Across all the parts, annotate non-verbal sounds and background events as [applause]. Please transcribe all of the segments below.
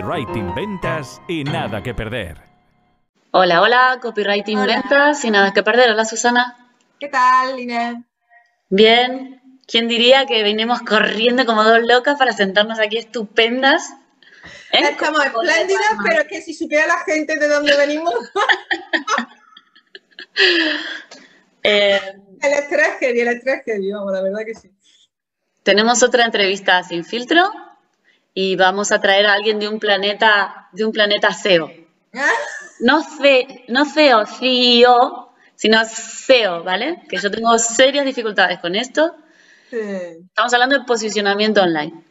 Copywriting Ventas y nada que perder. Hola, hola, Copywriting Hola. Ventas y nada que perder. Hola, Susana. ¿Qué tal, Inés? Bien. ¿Quién diría que venimos corriendo como dos locas para sentarnos aquí estupendas? ¿Eh? Estamos espléndidas, pero es que si supiera la gente de dónde venimos, [laughs] Eh, el estrés heavy, el estrés heavy, vamos, la verdad que sí. tenemos otra entrevista sin filtro y vamos a traer a alguien de un planeta, de un planeta SEO. [laughs] No, ce- no CEO, CEO, sino SEO, ¿vale? Que yo tengo serias dificultades con esto. Sí. Estamos hablando de posicionamiento online.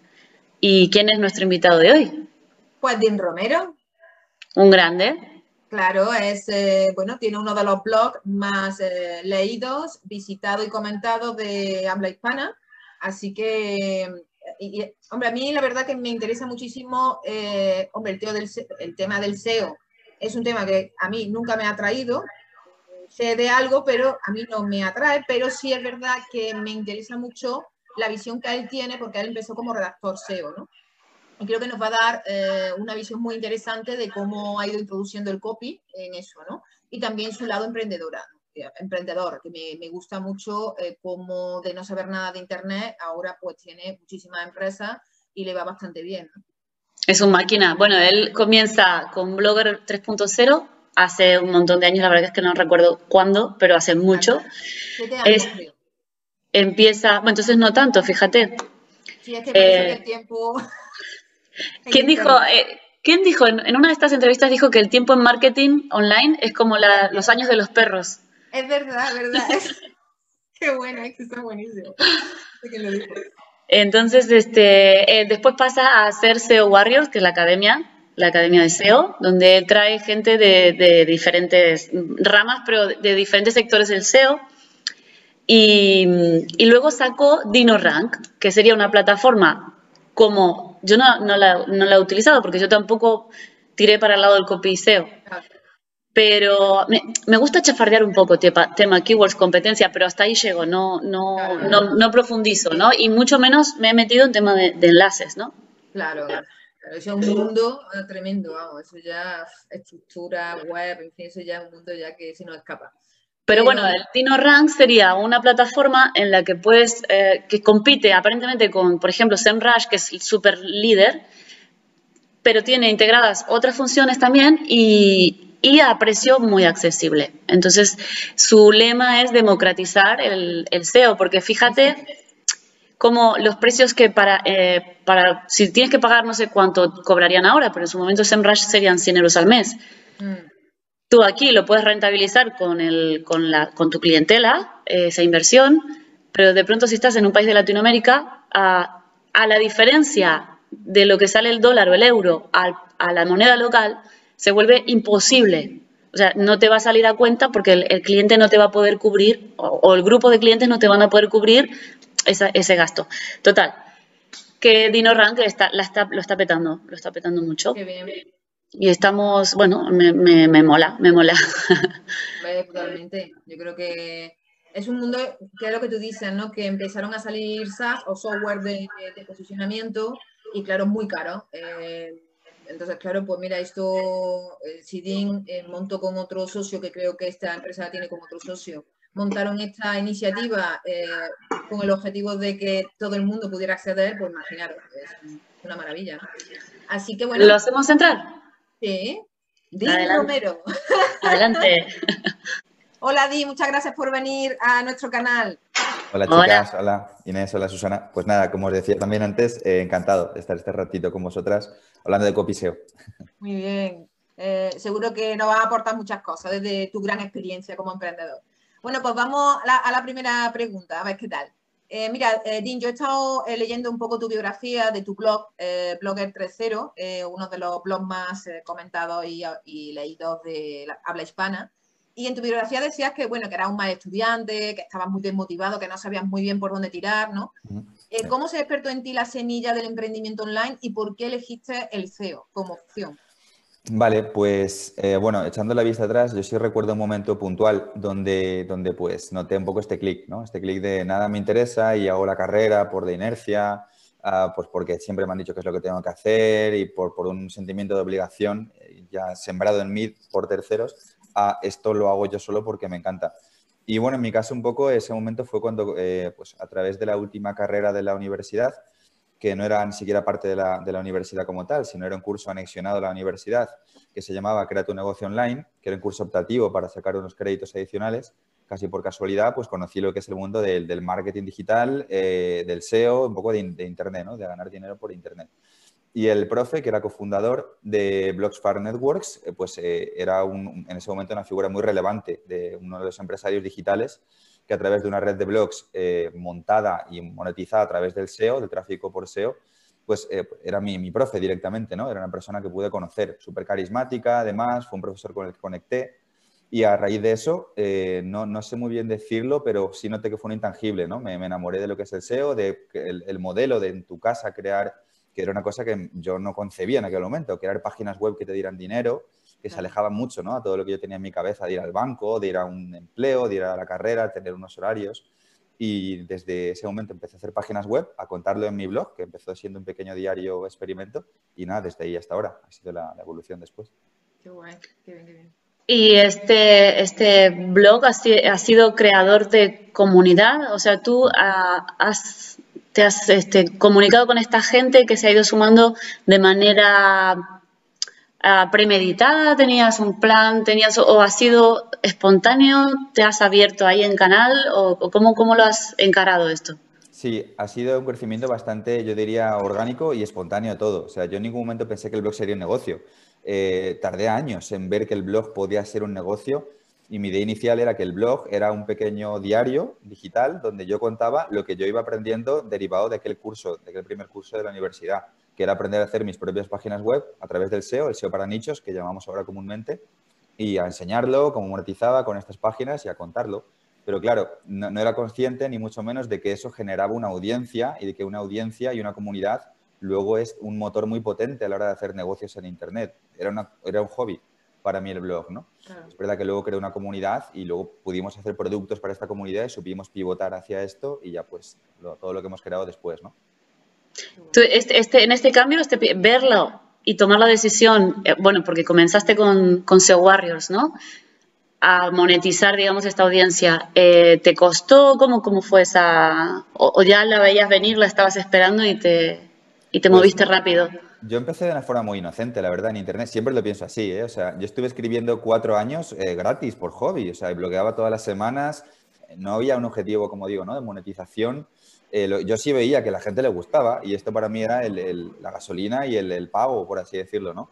¿Y quién es nuestro invitado de hoy? Pues Dean Romero, Un grande. claro, es, eh, bueno, tiene uno de los blogs más eh, leídos, visitados y comentados de habla hispana. Así que, hombre, a mí la verdad que me interesa muchísimo, eh, hombre, el, del el tema del SEO es un tema que a mí nunca me ha traído. Sé de algo, pero a mí no me atrae, pero sí es verdad que me interesa mucho la visión que él tiene, porque él empezó como redactor SEO, ¿no? Y creo que nos va a dar eh, una visión muy interesante de cómo ha ido introduciendo el copy en eso, ¿no? Y también su lado emprendedora, emprendedor, que me, me gusta mucho eh, cómo de no saber nada de Internet, ahora pues tiene muchísimas empresas y le va bastante bien, ¿no? Es un máquina. Bueno, él comienza con Blogger 3.0 hace un montón de años, la verdad es que no recuerdo cuándo, pero hace mucho. Siete años, Es- creo. Empieza, bueno, entonces no tanto, fíjate. Sí, es que eh, que el tiempo... en [laughs] ¿Quién dijo, eh, ¿quién dijo en, en una de estas entrevistas dijo que el tiempo en marketing online es como la- los años de los perros? Es verdad, es verdad. [laughs] [laughs] Qué bueno, es que está buenísimo. Lo. Entonces, este, eh, después pasa a ser SEO Warriors, que es la academia, la academia de SEO, donde trae gente de, de diferentes ramas, pero de diferentes sectores del SEO. Y, y luego sacó DinoRank, que sería una plataforma como, yo no, no la, no la he utilizado porque yo tampoco tiré para el lado del copy SEO, Claro. Pero me, me gusta chafardear un poco tepa- tema keywords, competencia, pero hasta ahí llego, no, no, Claro. no, no profundizo, ¿no? Y mucho menos me he metido en tema de, de enlaces, ¿no? Claro, claro. Eso es un mundo ah, tremendo, vamos, eso ya estructura, web, en fin, eso ya es un mundo ya que se nos escapa. Pero bueno, el DinoRank sería una plataforma en la que puedes, eh, que compite aparentemente con, por ejemplo, SEMrush, que es el super líder, pero tiene integradas otras funciones también y, y a precio muy accesible. Entonces, su lema es democratizar el, el SEO, porque fíjate como los precios que para, eh, para, si tienes que pagar no sé cuánto cobrarían ahora, pero en su momento SEMrush serían 100 euros al mes. Mm, Tú aquí lo puedes rentabilizar con, el, con, la, con tu clientela, eh, esa inversión, pero de pronto si estás en un país de Latinoamérica, a, a la diferencia de lo que sale el dólar o el euro a, la moneda local, se vuelve imposible. O sea, no te va a salir a cuenta porque el, el cliente no te va a poder cubrir, o, o el grupo de clientes no te van a poder cubrir esa- ese gasto. Total, que DinoRank está, la está, lo está petando, lo está petando mucho. qué bien, Y estamos, bueno, me, me, me mola, me mola. [laughs] totalmente. Yo creo que es un mundo, que es lo que tú dices, ¿no? Que empezaron a salir SaaS o software de, de posicionamiento y claro, muy caro. Eh, entonces, claro, pues mira, esto, eh, Sidin eh, montó con otro socio, que creo que esta empresa tiene como otro socio, montaron esta iniciativa eh, con el objetivo de que todo el mundo pudiera acceder, pues imaginaros, es una maravilla. ¿no? Así que bueno, ¿Lo hacemos entrar? sí. Adelante. Romero. Adelante. [laughs] Hola Di, muchas gracias por venir a nuestro canal. Hola chicas, hola Inés, hola Susana. Pues nada, como os decía también antes, eh, encantado de estar este ratito con vosotras hablando de copiseo. Muy bien. Eh, seguro que nos va a aportar muchas cosas desde tu gran experiencia como emprendedor. Bueno, pues vamos a la, a la primera pregunta, a ver qué tal. Eh, mira, Dean, yo he estado leyendo un poco tu biografía de tu blog, Blogger 3.0, eh, uno de los blogs más comentados y, y leídos de la habla hispana. Y en tu biografía decías que, bueno, que eras un mal estudiante, que estabas muy desmotivado, que no sabías muy bien por dónde tirar, ¿no? Eh, ¿Cómo se despertó en ti la semilla del emprendimiento online y por qué elegiste el SEO como opción? Vale, pues eh, bueno, echando la vista atrás, yo sí recuerdo un momento puntual donde, donde pues noté un poco este clic, ¿no? Este clic de nada me interesa y hago la carrera por de inercia ah, pues porque siempre me han dicho qué es lo que tengo que hacer y por, por un sentimiento de obligación eh, ya sembrado en mí por terceros, a esto lo hago yo solo porque me encanta. Y bueno, en mi caso un poco ese momento fue cuando, eh, pues a través de la última carrera de la universidad, que no era ni siquiera parte de la, universidad como tal, sino era un curso anexionado a la universidad que se llamaba Crea tu negocio online, que era un curso optativo para sacar unos créditos adicionales. Casi por casualidad, pues conocí lo que es el mundo del, del marketing digital, eh, del SEO, un poco de, de, Internet, ¿no? de ganar dinero por Internet. Y el profe, que era cofundador de Blogsfar Networks, eh, pues eh, era en ese momento una figura muy relevante de uno de los empresarios digitales que a través de una red de blogs eh, montada y monetizada a través del SEO, del tráfico por SEO, pues era mi, mi, profe directamente, ¿no? Era una persona que pude conocer, súper carismática, además, fue un profesor con el que conecté. Y a raíz de eso, no, no, sé muy bien decirlo, pero sí noté que fue un intangible, ¿no? Me, me enamoré de lo que es el SEO, de el, modelo de en tu casa crear, que era una cosa que yo no concebía en aquel momento, crear páginas web que te dieran dinero, que se alejaban mucho ¿no? a todo lo que yo tenía en mi cabeza, de ir al banco, de ir a un empleo, de ir a la carrera, tener unos horarios. Y desde ese momento empecé a hacer páginas web, a contarlo en mi blog, que empezó siendo un pequeño diario experimento. Y nada, desde ahí hasta ahora ha sido la, la evolución después. Qué guay, qué bien, qué bien. Y este, este blog ha, ha, sido creador de comunidad, o sea, tú has, te has este, comunicado con esta gente que se ha ido sumando de manera uh, premeditada, tenías un plan, tenías o ha sido espontáneo, te has abierto ahí en canal o cómo, cómo lo has encarado esto? Sí, ha sido un crecimiento bastante, yo diría, orgánico y espontáneo todo. O sea, yo en ningún momento pensé que el blog sería un negocio. Eh, tardé años en ver que el blog podía ser un negocio y mi idea inicial era que el blog era un pequeño diario digital donde yo contaba lo que yo iba aprendiendo derivado de aquel curso, de aquel primer curso de la universidad que era aprender a hacer mis propias páginas web a través del SEO, el SEO para nichos, que llamamos ahora comúnmente, y a enseñarlo, cómo monetizaba con estas páginas y a contarlo. Pero claro, no, era consciente ni mucho menos de que eso generaba una audiencia y de que una audiencia y una comunidad luego es un motor muy potente a la hora de hacer negocios en Internet. Era un hobby para mí el blog, ¿no? Claro. Es verdad que luego creé una comunidad y luego pudimos hacer productos para esta comunidad y supimos pivotar hacia esto y ya pues lo, todo lo que hemos creado después, ¿no? Tú, este, este, en este cambio, este, verlo y tomar la decisión, eh, bueno, porque comenzaste con, con SEO Warriors, ¿no? A monetizar, digamos, esta audiencia. Eh, ¿Te costó? ¿Cómo, cómo fue esa...? O, o, ya la veías venir, la estabas esperando y te, y te pues, moviste rápido? Yo empecé de una forma muy inocente, la verdad, en Internet. Siempre lo pienso así, ¿eh? O sea, yo estuve escribiendo cuatro años eh, gratis por hobby. O sea, bloqueaba todas las semanas. No había un objetivo, como digo, ¿no? De monetización eh, lo, yo sí veía que la gente le gustaba y esto para mí era el, el, la gasolina y el, el, pago, por así decirlo, ¿no?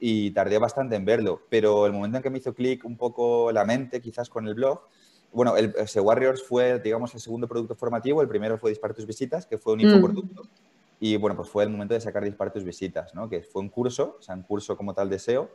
Y tardé bastante en verlo, pero el momento en que me hizo clic un poco la mente, quizás con el blog, bueno, el, ese Warriors fue, digamos, el segundo producto formativo, el primero fue Dispar tus visitas, que fue un infoproducto, mm. Y bueno, pues fue el momento de sacar Dispar tus visitas, ¿no? Que fue un curso, o sea, un curso como tal de SEO,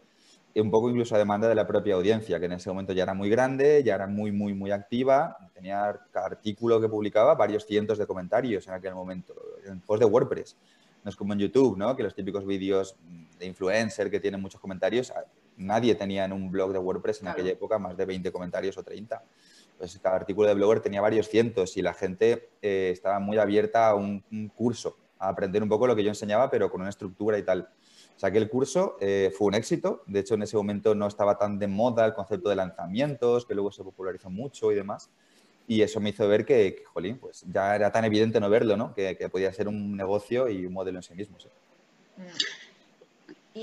y un poco incluso a demanda de la propia audiencia, que en ese momento ya era muy grande, ya era muy, muy, muy activa, tenía cada artículo que publicaba varios cientos de comentarios en aquel momento, en post de WordPress. No es como en YouTube, ¿no? Que los típicos vídeos de influencer que tienen muchos comentarios, nadie tenía en un blog de WordPress en claro. aquella época más de 20 comentarios o 30. Pues cada artículo de blogger tenía varios cientos y la gente eh, estaba muy abierta a un, un curso, a aprender un poco lo que yo enseñaba, pero con una estructura y tal. Saqué el curso, eh, fue un éxito. De hecho, en ese momento no estaba tan de moda el concepto de lanzamientos, que luego se popularizó mucho y demás. Y eso me hizo ver que, que jolín, pues ya era tan evidente no verlo, ¿no? Que, que podía ser un negocio y un modelo en sí mismo. ¿sí?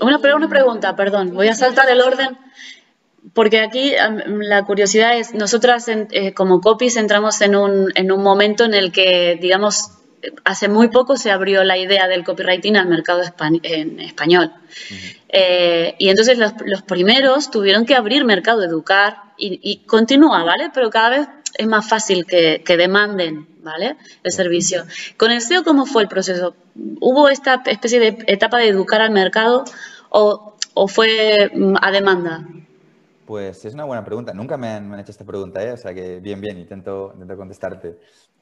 Una, una pregunta, perdón, voy a saltar el orden. Porque aquí la curiosidad es, nosotras en, eh, como copies entramos en un, en un momento en el que, digamos, hace muy poco se abrió la idea del copywriting al mercado en español. Uh -huh. eh, y entonces los, los, primeros tuvieron que abrir mercado, educar y, y, continúa, ¿vale? Pero cada vez es más fácil que, que demanden, ¿vale? El servicio. Con el SEO, ¿cómo fue el proceso? ¿Hubo esta especie de etapa de educar al mercado o, o fue mm, a demanda? Pues es una buena pregunta. Nunca me han, me han hecho esta pregunta, ¿eh? O sea que bien, bien, intento, intento contestarte.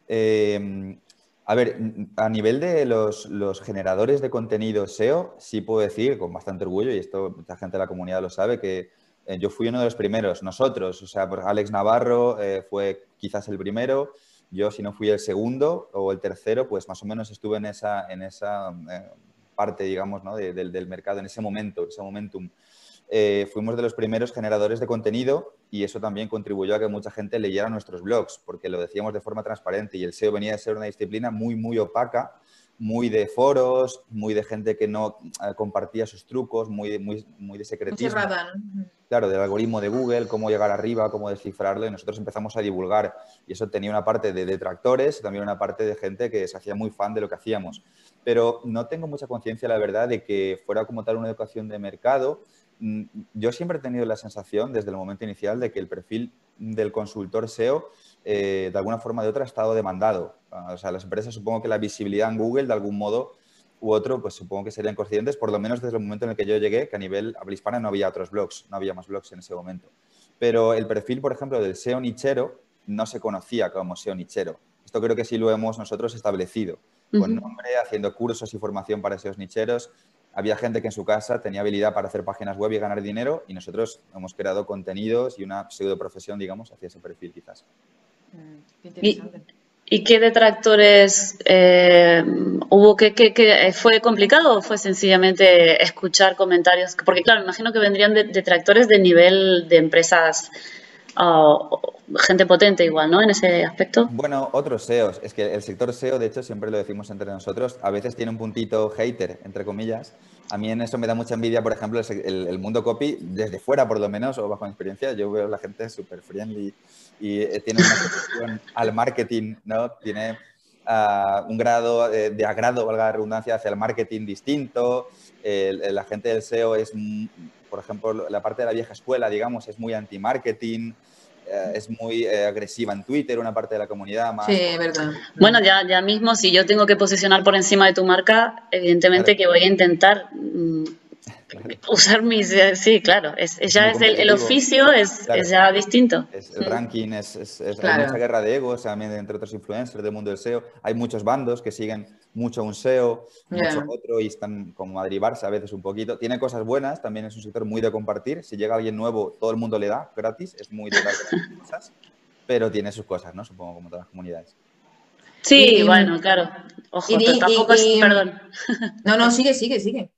Eh, a ver, a nivel de los, generadores de contenido SEO, sí puedo decir con bastante orgullo, y esto mucha gente de la comunidad lo sabe, que eh, yo fui uno de los primeros, nosotros, o sea, Alex Navarro eh, fue quizás el primero, Yo, si no fui el segundo o el tercero, pues más o menos estuve en esa, en esa eh, parte, digamos, ¿no? del, del mercado, en ese momento, ese momentum. Eh, fuimos de los primeros generadores de contenido y eso también contribuyó a que mucha gente leyera nuestros blogs, porque lo decíamos de forma transparente y el SEO venía a ser una disciplina muy, muy opaca, muy de foros, muy de gente que no eh, compartía sus trucos, muy, muy, muy de secretismo. Claro, del algoritmo de Google, cómo llegar arriba, cómo descifrarlo, y nosotros empezamos a divulgar. Y eso tenía una parte de detractores también una parte de gente que se hacía muy fan de lo que hacíamos. Pero no tengo mucha conciencia, la verdad, de que fuera como tal una educación de mercado yo siempre he tenido la sensación desde el momento inicial de que el perfil del consultor SEO eh, de alguna forma o de otra ha estado demandado. Ah, o sea, las empresas supongo que la visibilidad en Google de algún modo u otro, pues supongo que serían conscientes, por lo menos desde el momento en el que yo llegué, que a nivel habla hispana no había otros blogs, no había más blogs en ese momento. Pero el perfil, por ejemplo, del SEO nichero no se conocía como SEO nichero. Esto creo que sí lo hemos nosotros establecido, con nombre, haciendo cursos y formación para SEOs nicheros, había gente que en su casa tenía habilidad para hacer páginas web y ganar dinero y nosotros hemos creado contenidos y una pseudo profesión, digamos, hacia ese perfil quizás. Mm, ¿Y, qué detractores eh, hubo? que, fue complicado o fue sencillamente escuchar comentarios? Porque claro, imagino que vendrían detractores de nivel de empresas gente potente igual, ¿no? En ese aspecto. Bueno, otros SEOs. Es que el sector SEO, de hecho, siempre lo decimos entre nosotros, a veces tiene un puntito hater, entre comillas. A mí en eso me da mucha envidia, por ejemplo, el, mundo copy, desde fuera por lo menos, o bajo mi experiencia, yo veo a la gente súper friendly y eh, tiene una solución [laughs] al marketing, ¿no? Tiene ah, un grado de, agrado, valga la redundancia, hacia el marketing distinto. la gente del SEO es, mm, por ejemplo, la parte de la vieja escuela, digamos, es muy anti-marketing. Eh, es muy eh, agresiva en Twitter, una parte de la comunidad más. Sí, verdad. Bueno, ya, ya mismo, si yo tengo que posicionar por encima de tu marca, evidentemente que voy a intentar [laughs] Usar mis, eh, sí, claro, es, ya es el, oficio es, ya distinto. el ranking es, es hay mucha guerra de egos, también entre otros influencers del mundo del SEO. Hay muchos bandos que siguen mucho un SEO, mucho otro y están como a derivarse a veces un poquito. Tiene cosas buenas, también es un sector muy de compartir. Si llega alguien nuevo, todo el mundo le da gratis, es muy de dar [laughs] cosas, pero tiene sus cosas, ¿no? Supongo, como todas las comunidades. Sí, bueno, claro. Ojo, tampoco es, perdón. No, no, sigue, sigue, sigue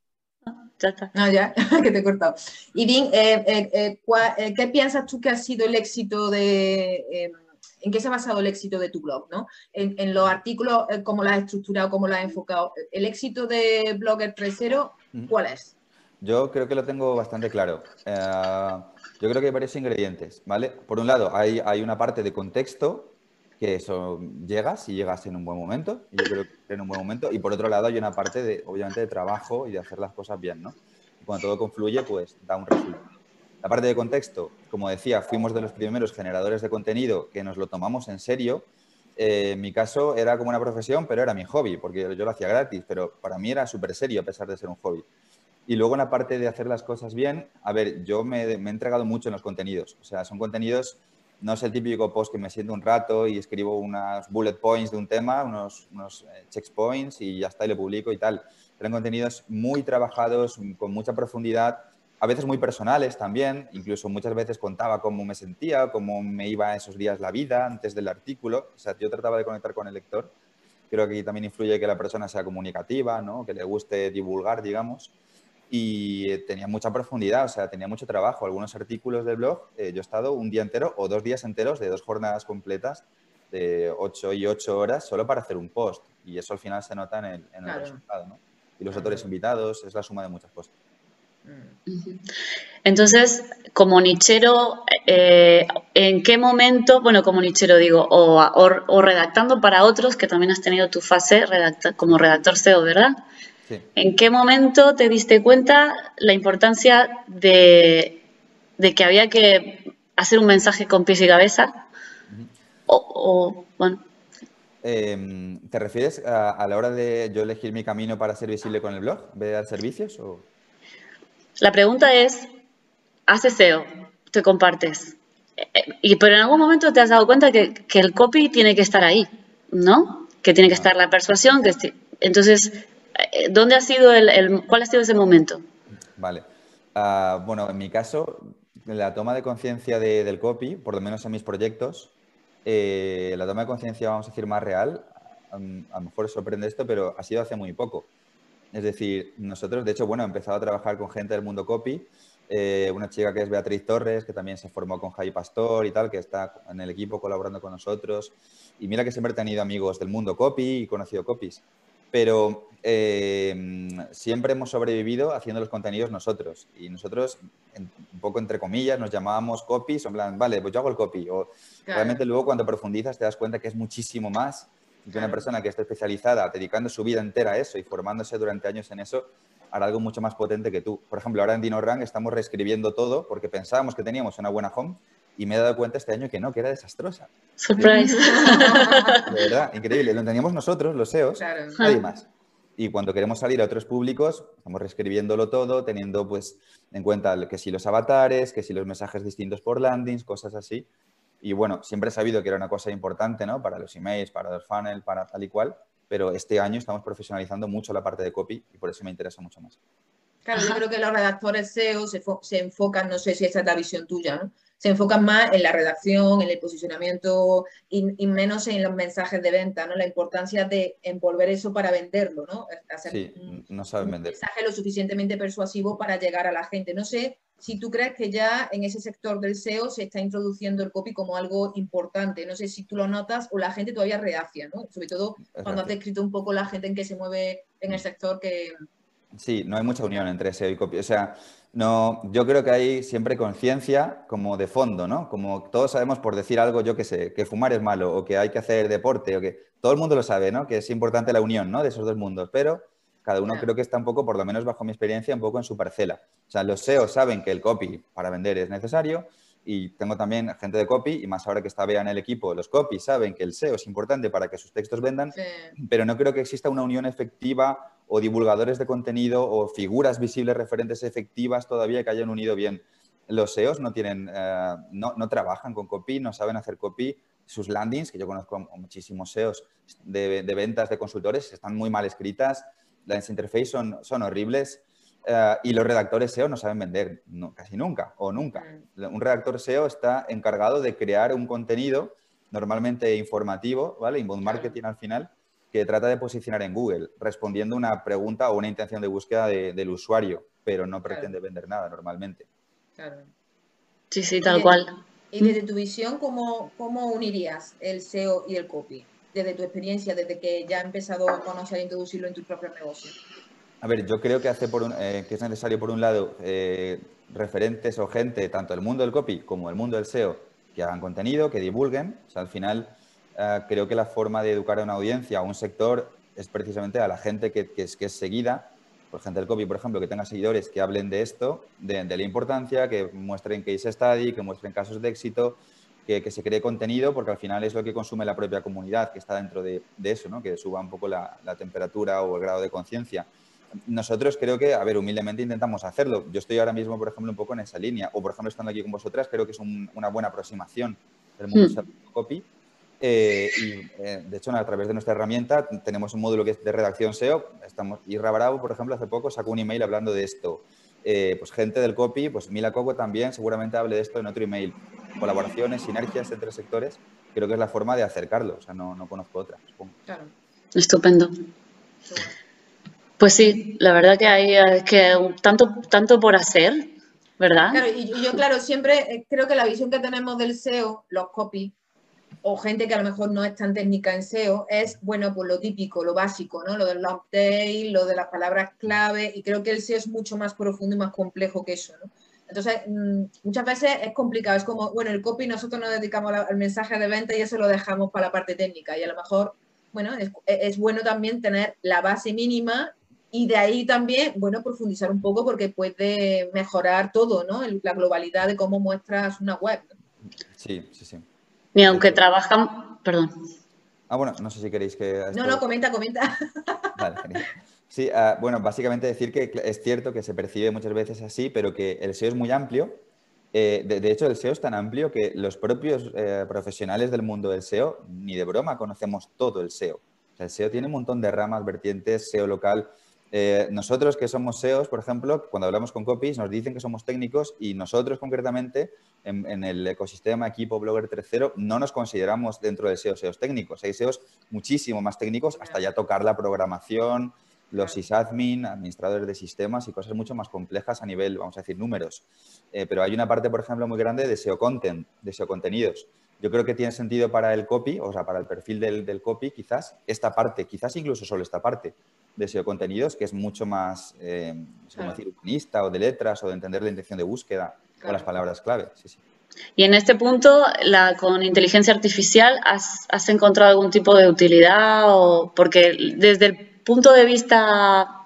ya está. No, ya, [laughs] que te he cortado. Y bien, eh, eh, eh, ¿qué piensas tú que ha sido el éxito de... Em, ¿En qué se ha basado el éxito de tu blog? ¿no? En, los artículos, cómo lo has estructurado, cómo lo has enfocado. ¿El éxito de Blogger 3.0 cuál es? Yo creo que lo tengo bastante claro. yo creo que hay varios ingredientes, ¿vale? Por un lado, hay, hay una parte de contexto que eso llegas y llegas en un buen momento, y yo creo que en un buen momento, y por otro lado hay una parte de, obviamente, de trabajo y de hacer las cosas bien, ¿no? Y cuando todo confluye, pues da un resultado. La parte de contexto, como decía, fuimos de los primeros generadores de contenido que nos lo tomamos en serio. Eh, en mi caso era como una profesión, pero era mi hobby, porque yo lo hacía gratis, pero para mí era súper serio a pesar de ser un hobby. Y luego en la parte de hacer las cosas bien, a ver, yo me, me he entregado mucho en los contenidos. O sea, son contenidos no es el típico post que me siento un rato y escribo unos bullet points de un tema, unos, unos eh, checkpoints y ya está y lo publico y tal. Pero en contenidos muy trabajados, con mucha profundidad, a veces muy personales también, incluso muchas veces contaba cómo me sentía, cómo me iba esos días la vida antes del artículo. O sea, yo trataba de conectar con el lector. Creo que también influye que la persona sea comunicativa, ¿no? que le guste divulgar, digamos y tenía mucha profundidad, o sea, tenía mucho trabajo. Algunos artículos del blog, eh, yo he estado un día entero o dos días enteros de dos jornadas completas de 8 y 8 horas solo para hacer un post. Y eso al final se nota en el, en el resultado, ¿no? Y los autores invitados, es la suma de muchas cosas. Entonces, como nichero, eh, ¿en qué momento, bueno, como nichero digo, o, o, redactando para otros, que también has tenido tu fase como redactor SEO, ¿verdad? ¿En qué momento te diste cuenta la importancia de, que había que hacer un mensaje con pies y cabeza? o, bueno. Em, ¿Te refieres a, la hora de yo elegir mi camino para ser visible con el blog, en vez de dar servicios? O? La pregunta es, haces SEO, te compartes, y pero en algún momento te has dado cuenta que, que el copy tiene que estar ahí, ¿no? Que tiene que estar la persuasión, que entonces eh, ¿Dónde ha sido el, cuál ha sido ese momento? Vale. Ah, bueno, en mi caso, la toma de conciencia del copy, por lo menos en mis proyectos, eh, la toma de conciencia, vamos a decir, más real, a lo mejor sorprende esto, pero ha sido hace muy poco. Es decir, nosotros, de hecho, bueno, he empezado a trabajar con gente del mundo copy, eh, una chica que es Beatriz Torres, que también se formó con Javi Pastor y tal, que está en el equipo colaborando con nosotros. Y mira que siempre he tenido amigos del mundo copy y conocido copies. Pero eh, siempre hemos sobrevivido haciendo los contenidos nosotros. Y nosotros, un poco entre comillas, nos llamábamos copies, en plan, vale, pues yo hago el copy. O realmente luego cuando profundizas te das cuenta que es muchísimo más que una persona que está especializada, dedicando su vida entera a eso y formándose durante años en eso, hará algo mucho más potente que tú. Por ejemplo, ahora en DinoRank estamos reescribiendo todo porque pensábamos que teníamos una buena home y me he dado cuenta este año que no, que era desastrosa. Surprise. [laughs] De verdad, increíble. Lo teníamos nosotros, los SEOs, nadie más. Y cuando queremos salir a otros públicos, estamos reescribiéndolo todo, teniendo pues en cuenta que si los avatares, que si los mensajes distintos por landings, cosas así. Y bueno, siempre he sabido que era una cosa importante, ¿no? Para los emails, para los funnels, para tal y cual, pero este año estamos profesionalizando mucho la parte de copy y por eso me interesa mucho más. Claro, yo creo que los redactores SEO se, se, enfocan, no sé si esa es la visión tuya, ¿no? Se enfocan más en la redacción, en el posicionamiento y, menos en los mensajes de venta, ¿no? La importancia de envolver eso para venderlo, ¿no? Hacer sí, no saben vender. Un mensaje lo suficientemente persuasivo para llegar a la gente. No sé si tú crees que ya en ese sector del SEO se está introduciendo el copy como algo importante. No sé si tú lo notas o la gente todavía reacia, ¿no? Sobre todo cuando has descrito un poco la gente en que se mueve en el sector que... Sí, no hay mucha unión entre SEO y copy. O sea, no, yo creo que hay siempre conciencia como de fondo, ¿no? Como todos sabemos por decir algo, yo que sé, que fumar es malo o que hay que hacer deporte o que todo el mundo lo sabe, ¿no? Que es importante la unión, ¿no? De esos dos mundos, pero cada uno creo que está un poco, por lo menos bajo mi experiencia, un poco en su parcela. O sea, los SEO saben que el copy para vender es necesario y tengo también gente de copy y más ahora que está Bea en el equipo, los copy saben que el SEO es importante para que sus textos vendan, pero no creo que exista una unión efectiva o divulgadores de contenido o figuras visibles referentes efectivas todavía que hayan unido bien. Los SEOs no tienen, eh, no, no, trabajan con copy, no saben hacer copy. Sus landings, que yo conozco muchísimos SEOs de, de ventas de consultores, están muy mal escritas las interfaces son, son horribles eh, y los redactores SEO no saben vender casi nunca o nunca. Mm. Un redactor SEO está encargado de crear un contenido normalmente informativo, ¿vale? Inbound marketing al final, que trata de posicionar en Google, respondiendo una pregunta o una intención de búsqueda del usuario, pero no pretende vender nada normalmente. Claro. Sí, sí, tal cual. Y desde tu visión, ¿cómo, ¿cómo unirías el SEO y el copy? desde tu experiencia, desde que ya has empezado a conocer e introducirlo en tus propios negocios? A ver, yo creo que, hace por eh, que es necesario, por un lado, eh, referentes o gente, tanto del mundo del copy como del mundo del SEO, que hagan contenido, que divulguen. O sea, al final, eh, creo que la forma de educar a una audiencia, a un sector, es precisamente a la gente que, es, que es seguida, por gente del copy, por ejemplo, que tenga seguidores que hablen de esto, de, de la importancia, que muestren case study, que muestren casos de éxito, que, se cree contenido, porque al final es lo que consume la propia comunidad que está dentro de, eso, ¿no? que suba un poco la, temperatura o el grado de conciencia. Nosotros creo que, a ver, humildemente intentamos hacerlo. Yo estoy ahora mismo, por ejemplo, un poco en esa línea, o por ejemplo, estando aquí con vosotras, creo que es una buena aproximación del mundo hmm. copy. Eh, y eh, de hecho, a través de nuestra herramienta tenemos un módulo que es de redacción SEO. Estamos, y Bravo, por ejemplo, hace poco sacó un email hablando de esto. Eh, pues gente del copy, pues Mila Coco también seguramente hable de esto en otro email colaboraciones, sinergias entre sectores, creo que es la forma de acercarlo. O sea, no, no conozco otra, Claro. Estupendo. Pues sí, la verdad que hay que tanto, tanto por hacer, ¿verdad? Claro, y yo, claro, siempre creo que la visión que tenemos del SEO, los copy, o gente que a lo mejor no es tan técnica en SEO, es, bueno, pues lo típico, lo básico, ¿no? Lo del tail, lo de las palabras clave, y creo que el SEO es mucho más profundo y más complejo que eso, ¿no? Entonces, mm, muchas veces es complicado, es como, bueno, el copy nosotros nos dedicamos al mensaje de venta y eso lo dejamos para la parte técnica y a lo mejor, bueno, es, bueno también tener la base mínima y de ahí también, bueno, profundizar un poco porque puede mejorar todo, ¿no? la globalidad de cómo muestras una web. Sí, sí, sí. Y aunque trabajan, perdón. Ah, bueno, no sé si queréis que... No, no, comenta, comenta. [laughs] Vale, genial. Sí, ah, bueno, básicamente decir que es cierto que se percibe muchas veces así, pero que el SEO es muy amplio. Eh, de, hecho, el SEO es tan amplio que los propios eh, profesionales del mundo del SEO, ni de broma, conocemos todo el SEO. el SEO tiene un montón de ramas, vertientes, SEO local, Eh, nosotros que somos SEOs, por ejemplo, cuando hablamos con copies nos dicen que somos técnicos y nosotros concretamente en, el ecosistema equipo Blogger 3.0 no nos consideramos dentro de SEOs, SEOs técnicos. Hay SEOs muchísimo más técnicos hasta ya tocar la programación, los sysadmin, administradores de sistemas y cosas mucho más complejas a nivel, vamos a decir, números. Eh, pero hay una parte, por ejemplo, muy grande de SEO content, de SEO contenidos. Yo creo que tiene sentido para el copy, o sea, para el perfil del, del copy, quizás esta parte, quizás incluso solo esta parte de SEO contenidos, que es mucho más, eh, decir, humanista o de letras o de entender la intención de búsqueda o las palabras clave. Y en este punto, la, con inteligencia artificial, ¿has, ¿has, encontrado algún tipo de utilidad? O, porque desde el punto de vista,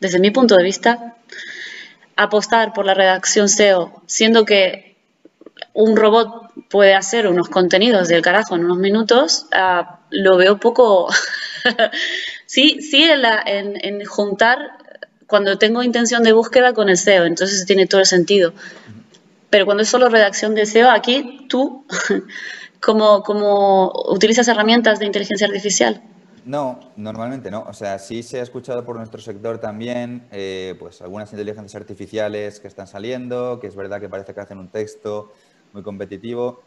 desde mi punto de vista, apostar por la redacción SEO, siendo que un robot puede hacer unos contenidos del carajo en unos minutos, ah, lo veo poco [laughs] Sí, sí en, en, juntar cuando tengo intención de búsqueda con el SEO, entonces tiene todo el sentido. Pero cuando es solo redacción de SEO, aquí tú, [laughs] ¿cómo, utilizas herramientas de inteligencia artificial? No, normalmente no. O sea, sí se ha escuchado por nuestro sector también, eh, pues algunas inteligencias artificiales que están saliendo, que es verdad que parece que hacen un texto muy competitivo.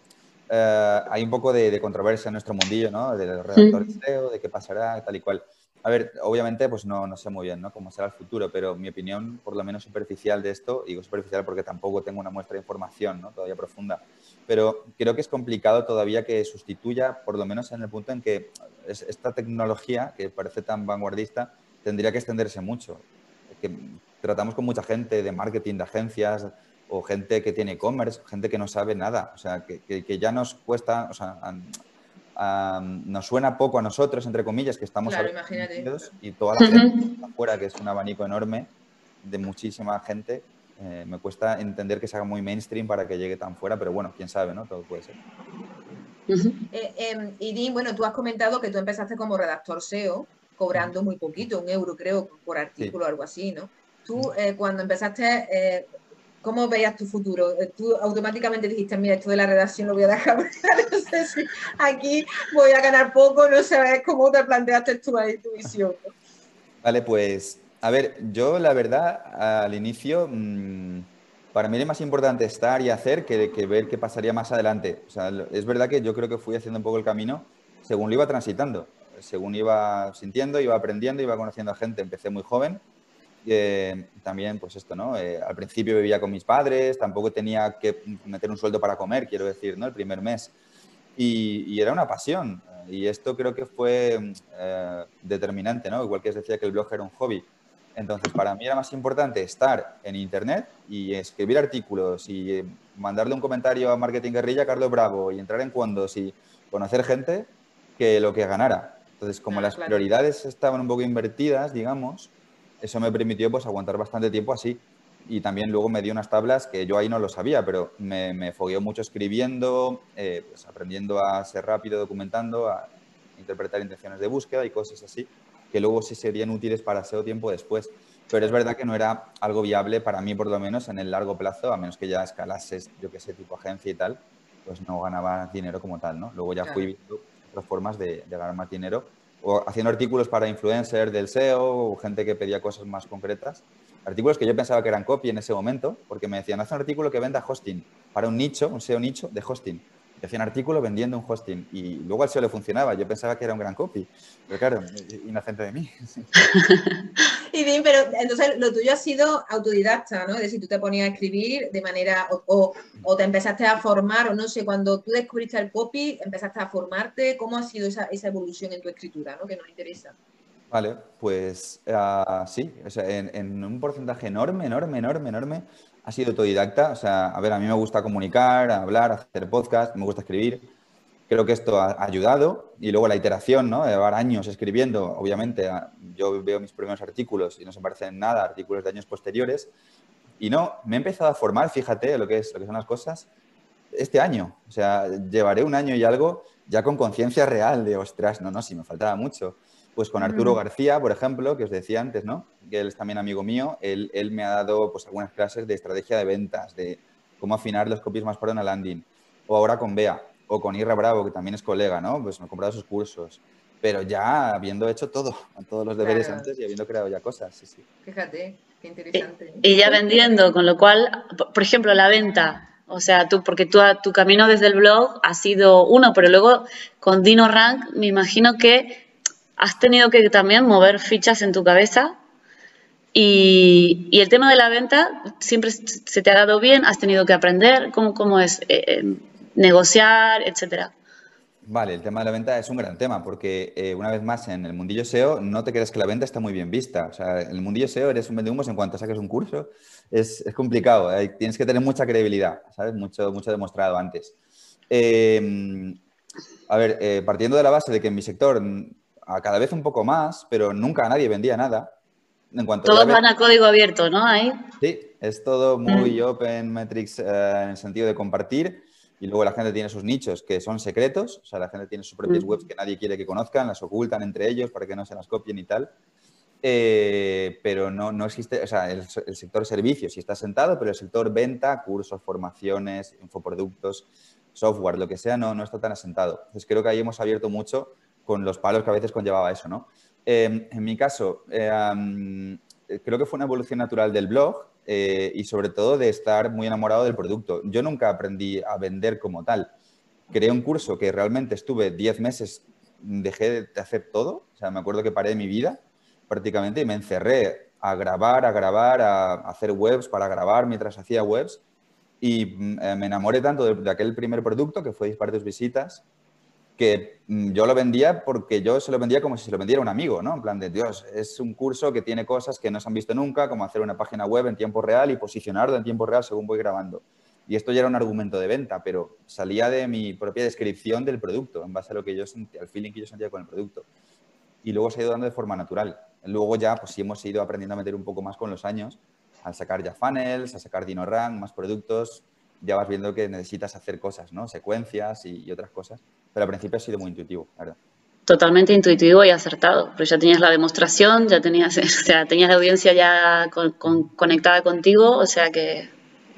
Eh, hay un poco de, controversia en nuestro mundillo, ¿no? Del redactor SEO, de qué pasará, tal y cual. A ver, obviamente, pues no, no sé muy bien ¿no? cómo será el futuro, pero mi opinión, por lo menos superficial de esto, digo superficial porque tampoco tengo una muestra de información ¿no? todavía profunda, pero creo que es complicado todavía que sustituya, por lo menos en el punto en que esta tecnología, que parece tan vanguardista, tendría que extenderse mucho. Que tratamos con mucha gente de marketing, de agencias, o gente que tiene e-commerce, gente que no sabe nada, o sea, que, que, ya nos cuesta, o sea, nos suena poco a nosotros, entre comillas, que estamos claro, y toda la gente afuera, que es un abanico enorme de muchísima gente, eh, me cuesta entender que se haga muy mainstream para que llegue tan fuera, pero bueno, quién sabe, ¿no? Todo puede ser. Uh Idín, bueno, tú has comentado que tú empezaste como redactor SEO, cobrando muy poquito, un euro creo por artículo o algo así, ¿no? Tú eh, cuando empezaste, eh, ¿Cómo veías tu futuro? Eh, tú automáticamente dijiste, mira, esto de la redacción lo voy a dejar, [laughs] no sé si aquí voy a ganar poco, no sabes cómo te planteaste tú ahí tu visión. Vale, pues, a ver, yo la verdad, al inicio, mm, para mí era más importante estar y hacer que, que ver qué pasaría más adelante. O sea, es verdad que yo creo que fui haciendo un poco el camino según lo iba transitando, según iba sintiendo, iba aprendiendo, iba conociendo a gente. Empecé muy joven, eh, también, pues esto, ¿no? Eh, al principio vivía con mis padres, tampoco tenía que meter un sueldo para comer, quiero decir, ¿no? El primer mes. Y, era una pasión. Y esto creo que fue eh, determinante, ¿no? Igual que os decía que el blog era un hobby. Entonces, para mí era más importante estar en Internet y escribir artículos y mandarle un comentario a Marketing Guerrilla Carlos Bravo y entrar en Cuandos y conocer gente que lo que ganara. Entonces, como las prioridades estaban un poco invertidas, digamos, eso me permitió pues aguantar bastante tiempo así. Y también luego me dio unas tablas que yo ahí no lo sabía, pero me, me fogueó mucho escribiendo, eh, pues aprendiendo a ser rápido, documentando, a interpretar intenciones de búsqueda y cosas así, que luego sí serían útiles para SEO tiempo después. Pero es verdad que no era algo viable para mí, por lo menos, en el largo plazo, a menos que ya escalases, yo que sé, tipo agencia y tal, pues no ganaba dinero como tal, ¿no? Luego ya fui viendo otras formas de, de ganar más dinero o haciendo artículos para influencers del SEO o gente que pedía cosas más concretas. Artículos que yo pensaba que eran copy en ese momento, porque me decían, haz un artículo que venda hosting para un nicho, un SEO nicho de hosting. Y hacía un artículo vendiendo un hosting y luego al SEO le funcionaba. Yo pensaba que era un gran copy, pero claro, inocente de mí. [laughs] y bien, pero entonces lo tuyo ha sido autodidacta, ¿no? Es decir, tú te ponías a escribir de manera, o, o, te empezaste a formar, o no sé, cuando tú descubriste el copy, empezaste a formarte, ¿cómo ha sido esa, esa evolución en tu escritura, ¿no? Que nos interesa. Vale, pues uh, sí, o sea, en, en, un porcentaje enorme, enorme, enorme, enorme, ha sido autodidacta. O sea, a ver, a mí me gusta comunicar, hablar, hacer podcast, me gusta escribir. Creo que esto ha ayudado. Y luego la iteración, ¿no? Llevar años escribiendo, obviamente, yo veo mis primeros artículos y no se parecen nada a artículos de años posteriores. Y no, me he empezado a formar, fíjate lo que, es, lo que son las cosas, este año. O sea, llevaré un año y algo ya con conciencia real de, ostras, no, no, si me faltaba mucho. Pues con Arturo García, por ejemplo, que os decía antes, ¿no? Que él es también amigo mío, él, él me ha dado pues, algunas clases de estrategia de ventas, de cómo afinar los copies más para una landing. O ahora con Bea, o con Irra Bravo, que también es colega, ¿no? Pues me he comprado sus cursos. pero ya habiendo hecho todo, [laughs] todos los deberes Claro. antes y habiendo creado ya cosas, sí, sí. Fíjate, qué interesante. Y ya vendiendo, con lo cual, por- por ejemplo, la venta. O sea, tú, porque tú, tu camino desde el blog ha sido uno, pero luego con Dino Rank me imagino que has tenido que también mover fichas en tu cabeza. Y, el tema de la venta siempre se te ha dado bien, has tenido que aprender cómo, cómo es eh, eh, negociar, etcétera. Vale, el tema de la venta es un gran tema porque, eh, una vez más, en el mundillo SEO no te creas que la venta está muy bien vista. O sea, en el mundillo SEO eres un vendehumos en cuanto saques un curso. Es, es complicado, tienes que tener mucha credibilidad, ¿sabes? Mucho, mucho demostrado antes. A ver, partiendo de la base de que en mi sector a cada vez un poco más, pero nunca nadie vendía nada. En cuanto Todos van a código abierto, ¿no? Ahí. Sí, es todo muy open metrics eh, en el sentido de compartir y luego la gente tiene sus nichos que son secretos, o sea, la gente tiene sus propias Mm. webs que nadie quiere que conozcan, las ocultan entre ellos para que no se las copien y tal. Eh, pero no, no existe, o sea, el, el sector servicios sí está sentado, pero el sector venta, cursos, formaciones, infoproductos, software, lo que sea, no, no está tan asentado. Entonces creo que ahí hemos abierto mucho con los palos que a veces conllevaba eso, ¿no? Eh, en mi caso, eh, creo que fue una evolución natural del blog eh, y sobre todo de estar muy enamorado del producto. Yo nunca aprendí a vender como tal. Creé un curso que realmente estuve 10 meses, dejé de hacer todo, o sea, me acuerdo que paré mi vida prácticamente y me encerré a grabar, a grabar, a hacer webs para grabar mientras hacía webs y mm, eh, me enamoré tanto de, aquel primer producto que fue Dispara tus visitas que mm, yo lo vendía porque yo se lo vendía como si se lo vendiera un amigo, ¿no? En plan de, Dios, es un curso que tiene cosas que no se han visto nunca, como hacer una página web en tiempo real y posicionarlo en tiempo real según voy grabando. Y esto ya era un argumento de venta, pero salía de mi propia descripción del producto, en base a lo que yo sentía, al feeling que yo sentía con el producto. Y luego se ha ido dando de forma natural. Luego ya, pues sí hemos ido aprendiendo a meter un poco más con los años, al sacar ya funnels, a sacar DinoRank, más productos, ya vas viendo que necesitas hacer cosas, ¿no? Secuencias y otras cosas. Pero al principio ha sido muy intuitivo, la verdad. Totalmente intuitivo y acertado, pero ya tenías la demostración, ya tenías, [laughs] o sea, tenías la audiencia ya con- con- conectada contigo, o sea que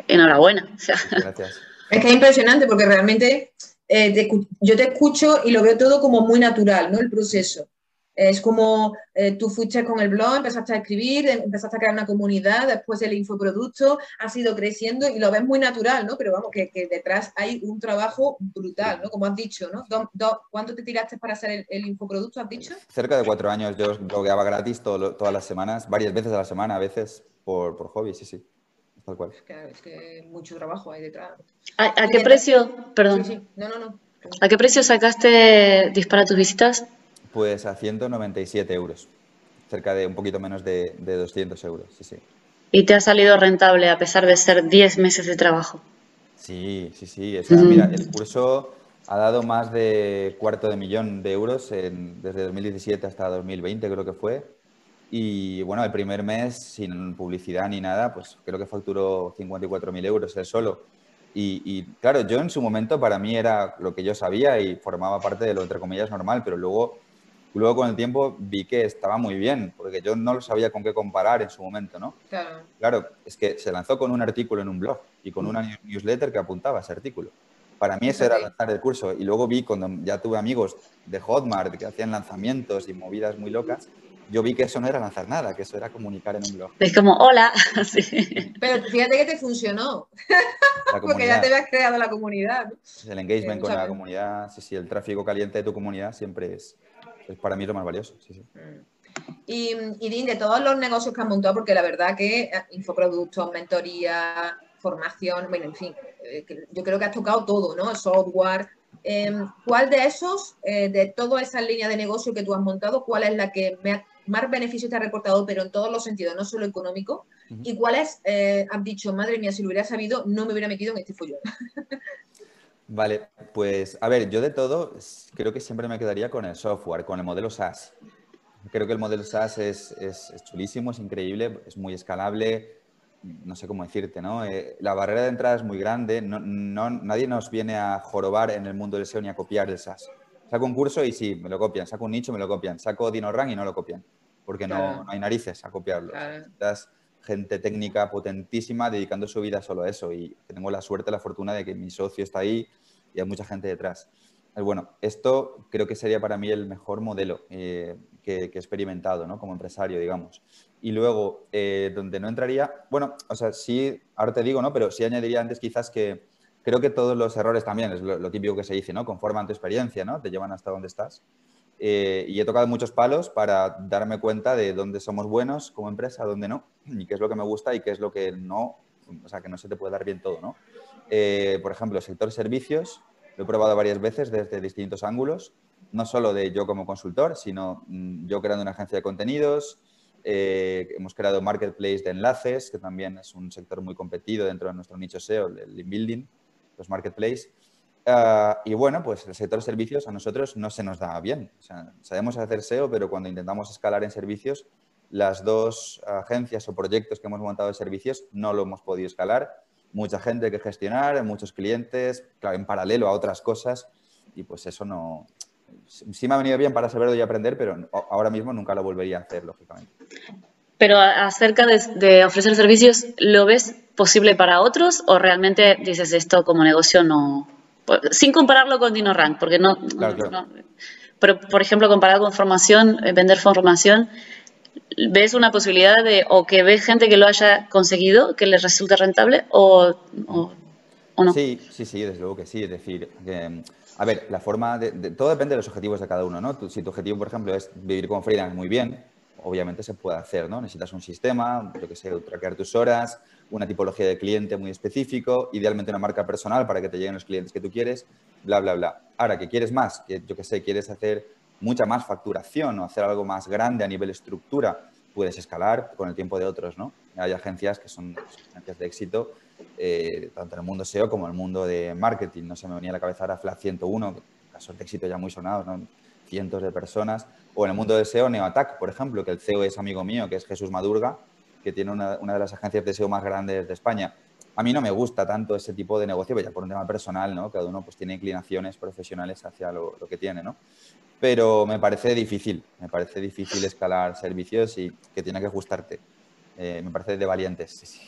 enhorabuena. O sea, Gracias. Es que es impresionante porque realmente eh, te yo te escucho y lo veo todo como muy natural, ¿no? El proceso. Es como eh, tú fuiste con el blog, empezaste a escribir, em- empezaste a crear una comunidad, después el infoproducto ha ido creciendo y lo ves muy natural, ¿no? Pero vamos, que, que detrás hay un trabajo brutal, ¿no? Como has dicho, ¿no? Do- do- ¿Cuánto te tiraste para hacer el, el infoproducto, has dicho? Cerca de cuatro años yo blogueaba gratis todo lo- todas las semanas, varias veces a la semana, a veces por, por hobby, sí, sí. Tal cual. Es que, es que mucho trabajo hay detrás. ¿a, a qué precio, perdón, Sí, sí. No, no, no. a qué precio sacaste Dispara tus visitas? Pues a 197 euros, cerca de un poquito menos de, de 200 euros, sí, sí. Y te ha salido rentable a pesar de ser 10 meses de trabajo. Sí, sí, sí. O sea, Ujú. mira, el curso ha dado más de cuarto de millón de euros en- desde 2017 hasta 2020, creo que fue. Y bueno, el primer mes, sin publicidad ni nada, pues creo que facturó 54.000 euros él solo. Y, y, claro, yo en su momento para mí era lo que yo sabía y formaba parte de lo, entre comillas, normal, pero luego, luego con el tiempo vi que estaba muy bien, porque yo no lo sabía con qué comparar en su momento, ¿no? Claro. Claro, es que se lanzó con un artículo en un blog y con una news- newsletter que apuntaba a ese artículo. Para mí ese era lanzar el curso. Y luego vi cuando ya tuve amigos de Hotmart que hacían lanzamientos y movidas muy locas, yo vi que eso no era lanzar nada, que eso era comunicar en un blog. Es como, hola, [laughs] sí. Pero fíjate que te funcionó, [laughs] porque ya te habías creado la comunidad. ¿no? el engagement Eh, con la comunidad, sí, sí, el tráfico caliente de tu comunidad siempre es para mí lo más valioso. Sí, sí. Y, y Dean, de todos los negocios que has montado, porque la verdad que eh, infoproductos, mentoría, formación, bueno, en fin, eh, yo creo que has tocado todo, ¿no? Software. Eh, ¿Cuál de esos, eh, de todas esas líneas de negocio que tú has montado, cuál es la que me ha- más beneficio te ha reportado, pero en todos los sentidos, no solo económico? ¿Y cuál es, eh, has dicho, madre mía, si lo hubiera sabido, no me hubiera metido en este follón? [laughs] Vale, pues a ver, yo de todo creo que siempre me quedaría con el software, con el modelo SaaS. Creo que el modelo SaaS es, es- es chulísimo, es increíble, es muy escalable, no sé cómo decirte, ¿no? Eh, la barrera de entrada es muy grande, no, no- nadie nos viene a jorobar en el mundo del SEO ni a copiar el SaaS. Saco un curso y sí, me lo copian, saco un nicho, me lo copian, saco DinoRank y no lo copian, porque no, Claro. no hay narices a copiarlo. Claro. Necesitas gente técnica potentísima dedicando su vida solo a eso y tengo la suerte, la fortuna de que mi socio está ahí y hay mucha gente detrás. bueno, esto creo que sería para mí el mejor modelo eh, que, he experimentado, ¿no? Como empresario, digamos. Y luego, eh, donde no entraría, bueno, o sea, sí, ahora te digo, ¿no? Pero sí añadiría antes quizás que creo que todos los errores también, es lo, típico que se dice, ¿no? Conforman tu experiencia, ¿no? Te llevan hasta donde estás. Eh, y he tocado muchos palos para darme cuenta de dónde somos buenos como empresa, dónde no, y qué es lo que me gusta y qué es lo que no, o sea, que no se te puede dar bien todo, ¿no? por ejemplo, el sector servicios, lo he probado varias veces desde distintos ángulos, no solo de yo como consultor, sino mm, yo creando una agencia de contenidos, eh, hemos creado marketplace de enlaces, que también es un sector muy competido dentro de nuestro nicho SEO, el link building, los marketplace. Ah, y bueno, pues el sector servicios a nosotros no se nos da bien. sabemos hacer SEO, pero cuando intentamos escalar en servicios, las dos agencias o proyectos que hemos montado de servicios no lo hemos podido escalar mucha gente que gestionar, muchos clientes, claro, en paralelo a otras cosas, y pues eso no... Sí me ha venido bien para saberlo y aprender, pero ahora mismo nunca lo volvería a hacer, lógicamente. Pero acerca de, ofrecer servicios, ¿lo ves posible para otros o realmente dices esto como negocio no... Sin compararlo con DinoRank, porque no, no... Pero, por ejemplo, comparado con formación, eh, vender formación, ¿Ves una posibilidad de, o que ves gente que lo haya conseguido, que les resulte rentable, o, no? Sí, sí, sí, desde luego que sí. Es decir, que, a ver, la forma de, todo depende de los objetivos de cada uno, ¿no? si tu objetivo, por ejemplo, es vivir como freelance muy bien, obviamente se puede hacer, ¿no? Necesitas un sistema, yo que sé, traquear tus horas, una tipología de cliente muy específico, idealmente una marca personal para que te lleguen los clientes que tú quieres, bla, bla, bla. Ahora, que quieres más, que yo que sé, quieres hacer mucha más facturación o hacer algo más grande a nivel estructura, puedes escalar con el tiempo de otros, ¿no? Hay agencias que son agencias de éxito, eh, tanto en el mundo SEO como en el mundo de marketing. No se me venía a la cabeza ahora Flat 101, casos de éxito ya muy sonados, ¿no? Cientos de personas. O en el mundo de SEO, Neoattack, por ejemplo, que el CEO es amigo mío, que es Jesús Madurga, que tiene una, una de las agencias de SEO más grandes de España. A mí no me gusta tanto ese tipo de negocio, ya por un tema personal, ¿no? Cada uno pues tiene inclinaciones profesionales hacia lo, lo que tiene, ¿no? pero me parece difícil, me parece difícil escalar servicios y que tiene que ajustarte. Eh, me parece de valientes, sí, sí.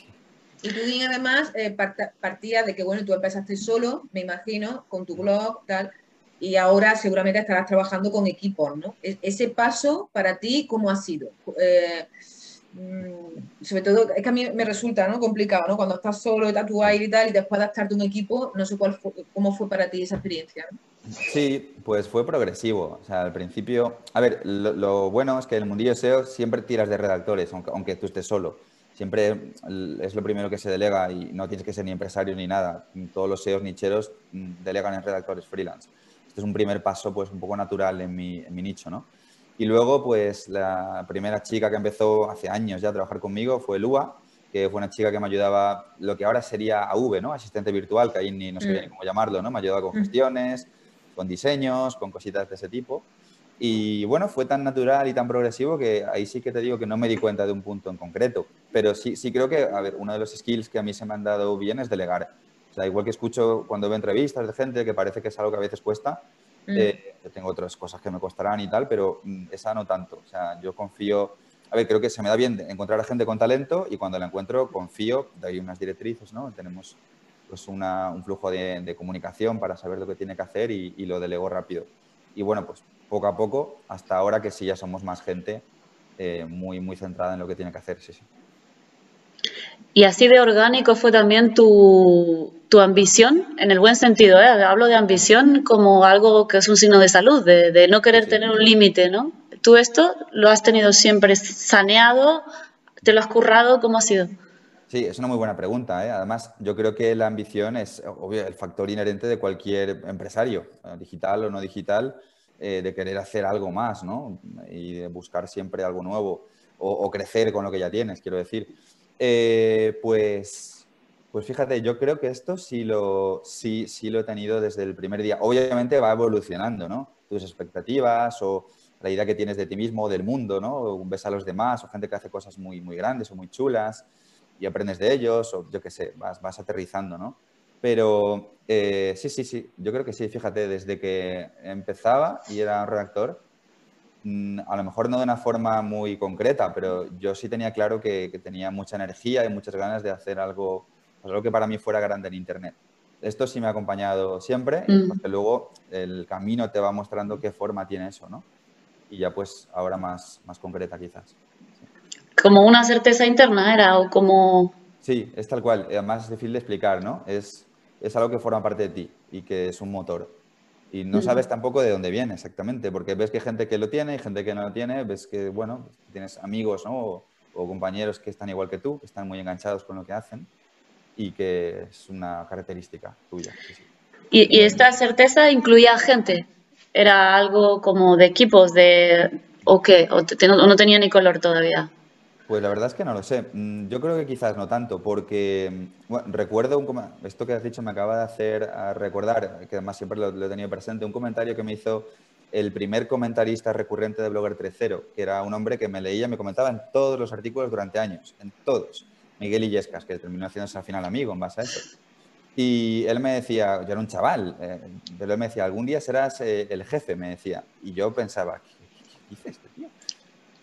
Y tú además eh, partía de que, bueno, tú empezaste solo, me imagino, con tu blog, tal, y ahora seguramente estarás trabajando con equipos, ¿no? E-, ese paso para ti, ¿cómo ha sido? Eh, sobre todo, es que a mí me resulta ¿no? complicado, ¿no? Cuando estás solo, aire y tal, y después adaptarte a un equipo, no sé cuál cómo fue para ti esa experiencia. Sí, pues fue progresivo. O sea, al principio, a ver, lo, bueno es que en el mundillo SEO siempre tiras de redactores, aunque, tú estés solo. Siempre es lo primero que se delega y no tienes que ser ni empresario ni nada. Todos los SEOs nicheros mm, delegan en redactores freelance. Este es un primer paso, pues, un poco natural en mi, en mi nicho, ¿no? Y luego, pues, la primera chica que empezó hace años ya a trabajar conmigo fue Lua, que fue una chica que me ayudaba, lo que ahora sería AV, ¿no? Asistente virtual, que ahí ni no sabía mm. ni cómo llamarlo, ¿no? Me ayudaba con mm. gestiones, con diseños, con cositas de ese tipo. Y bueno, fue tan natural y tan progresivo que ahí sí que te digo que no me di cuenta de un punto en concreto. Pero sí, sí creo que, a ver, uno de los skills que a mí se me han dado bien es delegar. O sea, igual que escucho cuando veo entrevistas de gente que parece que es algo que a veces cuesta, mm. eh, tengo otras cosas que me costarán y tal, pero mm, esa no tanto. O sea, yo confío, a ver, creo que se me da bien encontrar a gente con talento y cuando la encuentro confío, doy unas directrices, ¿no? Tenemos pues un flujo de, comunicación para saber lo que tiene que hacer y, lo delegó rápido. Y bueno, pues poco a poco, hasta ahora que sí ya somos más gente eh, muy, muy centrada en lo que tiene que hacer, sí, sí. Y así de orgánico fue también tu, ambición, en el buen sentido, ¿eh? hablo de ambición como algo que es un signo de salud, de, no querer tener un límite, ¿no? ¿Tú esto lo has tenido siempre saneado? ¿Te lo has currado? ¿Cómo ha sido? Sí, es una muy buena pregunta. ¿eh? Además, yo creo que la ambición es obvio, el factor inherente de cualquier empresario, eh, digital o no digital, de querer hacer algo más ¿no? y de buscar siempre algo nuevo o, crecer con lo que ya tienes, quiero decir. pues, pues fíjate, yo creo que esto sí lo, sí, sí lo he tenido desde el primer día. Obviamente va evolucionando, ¿no? Tus expectativas o la idea que tienes de ti mismo, del mundo, ¿no? ves a los demás o gente que hace cosas muy, muy grandes o muy chulas y aprendes de ellos, o yo qué sé, vas, vas aterrizando, ¿no? Pero eh, sí, sí, sí, yo creo que sí, fíjate, desde que empezaba y era un redactor, mm, a lo mejor no de una forma muy concreta, pero yo sí tenía claro que, tenía mucha energía y muchas ganas de hacer algo, algo que para mí fuera grande en Internet. esto sí me ha acompañado siempre, Mm. porque luego el camino te va mostrando qué forma tiene eso, ¿no? Y ya pues ahora más, más concreta quizás. Como una certeza interna era, o como... Sí, es tal cual. Además es difícil de explicar, ¿no? Es, es algo que forma parte de ti y que es un motor. Y no Mm. sabes tampoco de dónde viene exactamente, porque ves que hay gente que lo tiene y gente que no lo tiene, ves que, bueno, tienes amigos, ¿no? O, o compañeros que están igual que tú, que están muy enganchados con lo que hacen y que es una característica tuya. sí, sí. Y, y esta certeza incluía gente. Era algo como de equipos, de... ¿O qué? ¿O te- no, no tenía ni color todavía? Pues la verdad es que no lo sé. Mm, Yo creo que quizás no tanto, porque mm, bueno, recuerdo un esto que has dicho me acaba de hacer a recordar, que además siempre lo, lo he tenido presente, un comentario que me hizo el primer comentarista recurrente de Blogger 3.0, que era un hombre que me leía, me comentaba en todos los artículos durante años, en todos. Miguel Illescas, que terminó haciéndose al final amigo en base a eso. Y él me decía, yo era un chaval, eh, pero él me decía, algún día serás eh, el jefe, me decía. Y yo pensaba, ¿qué, qué- qué dice este tío?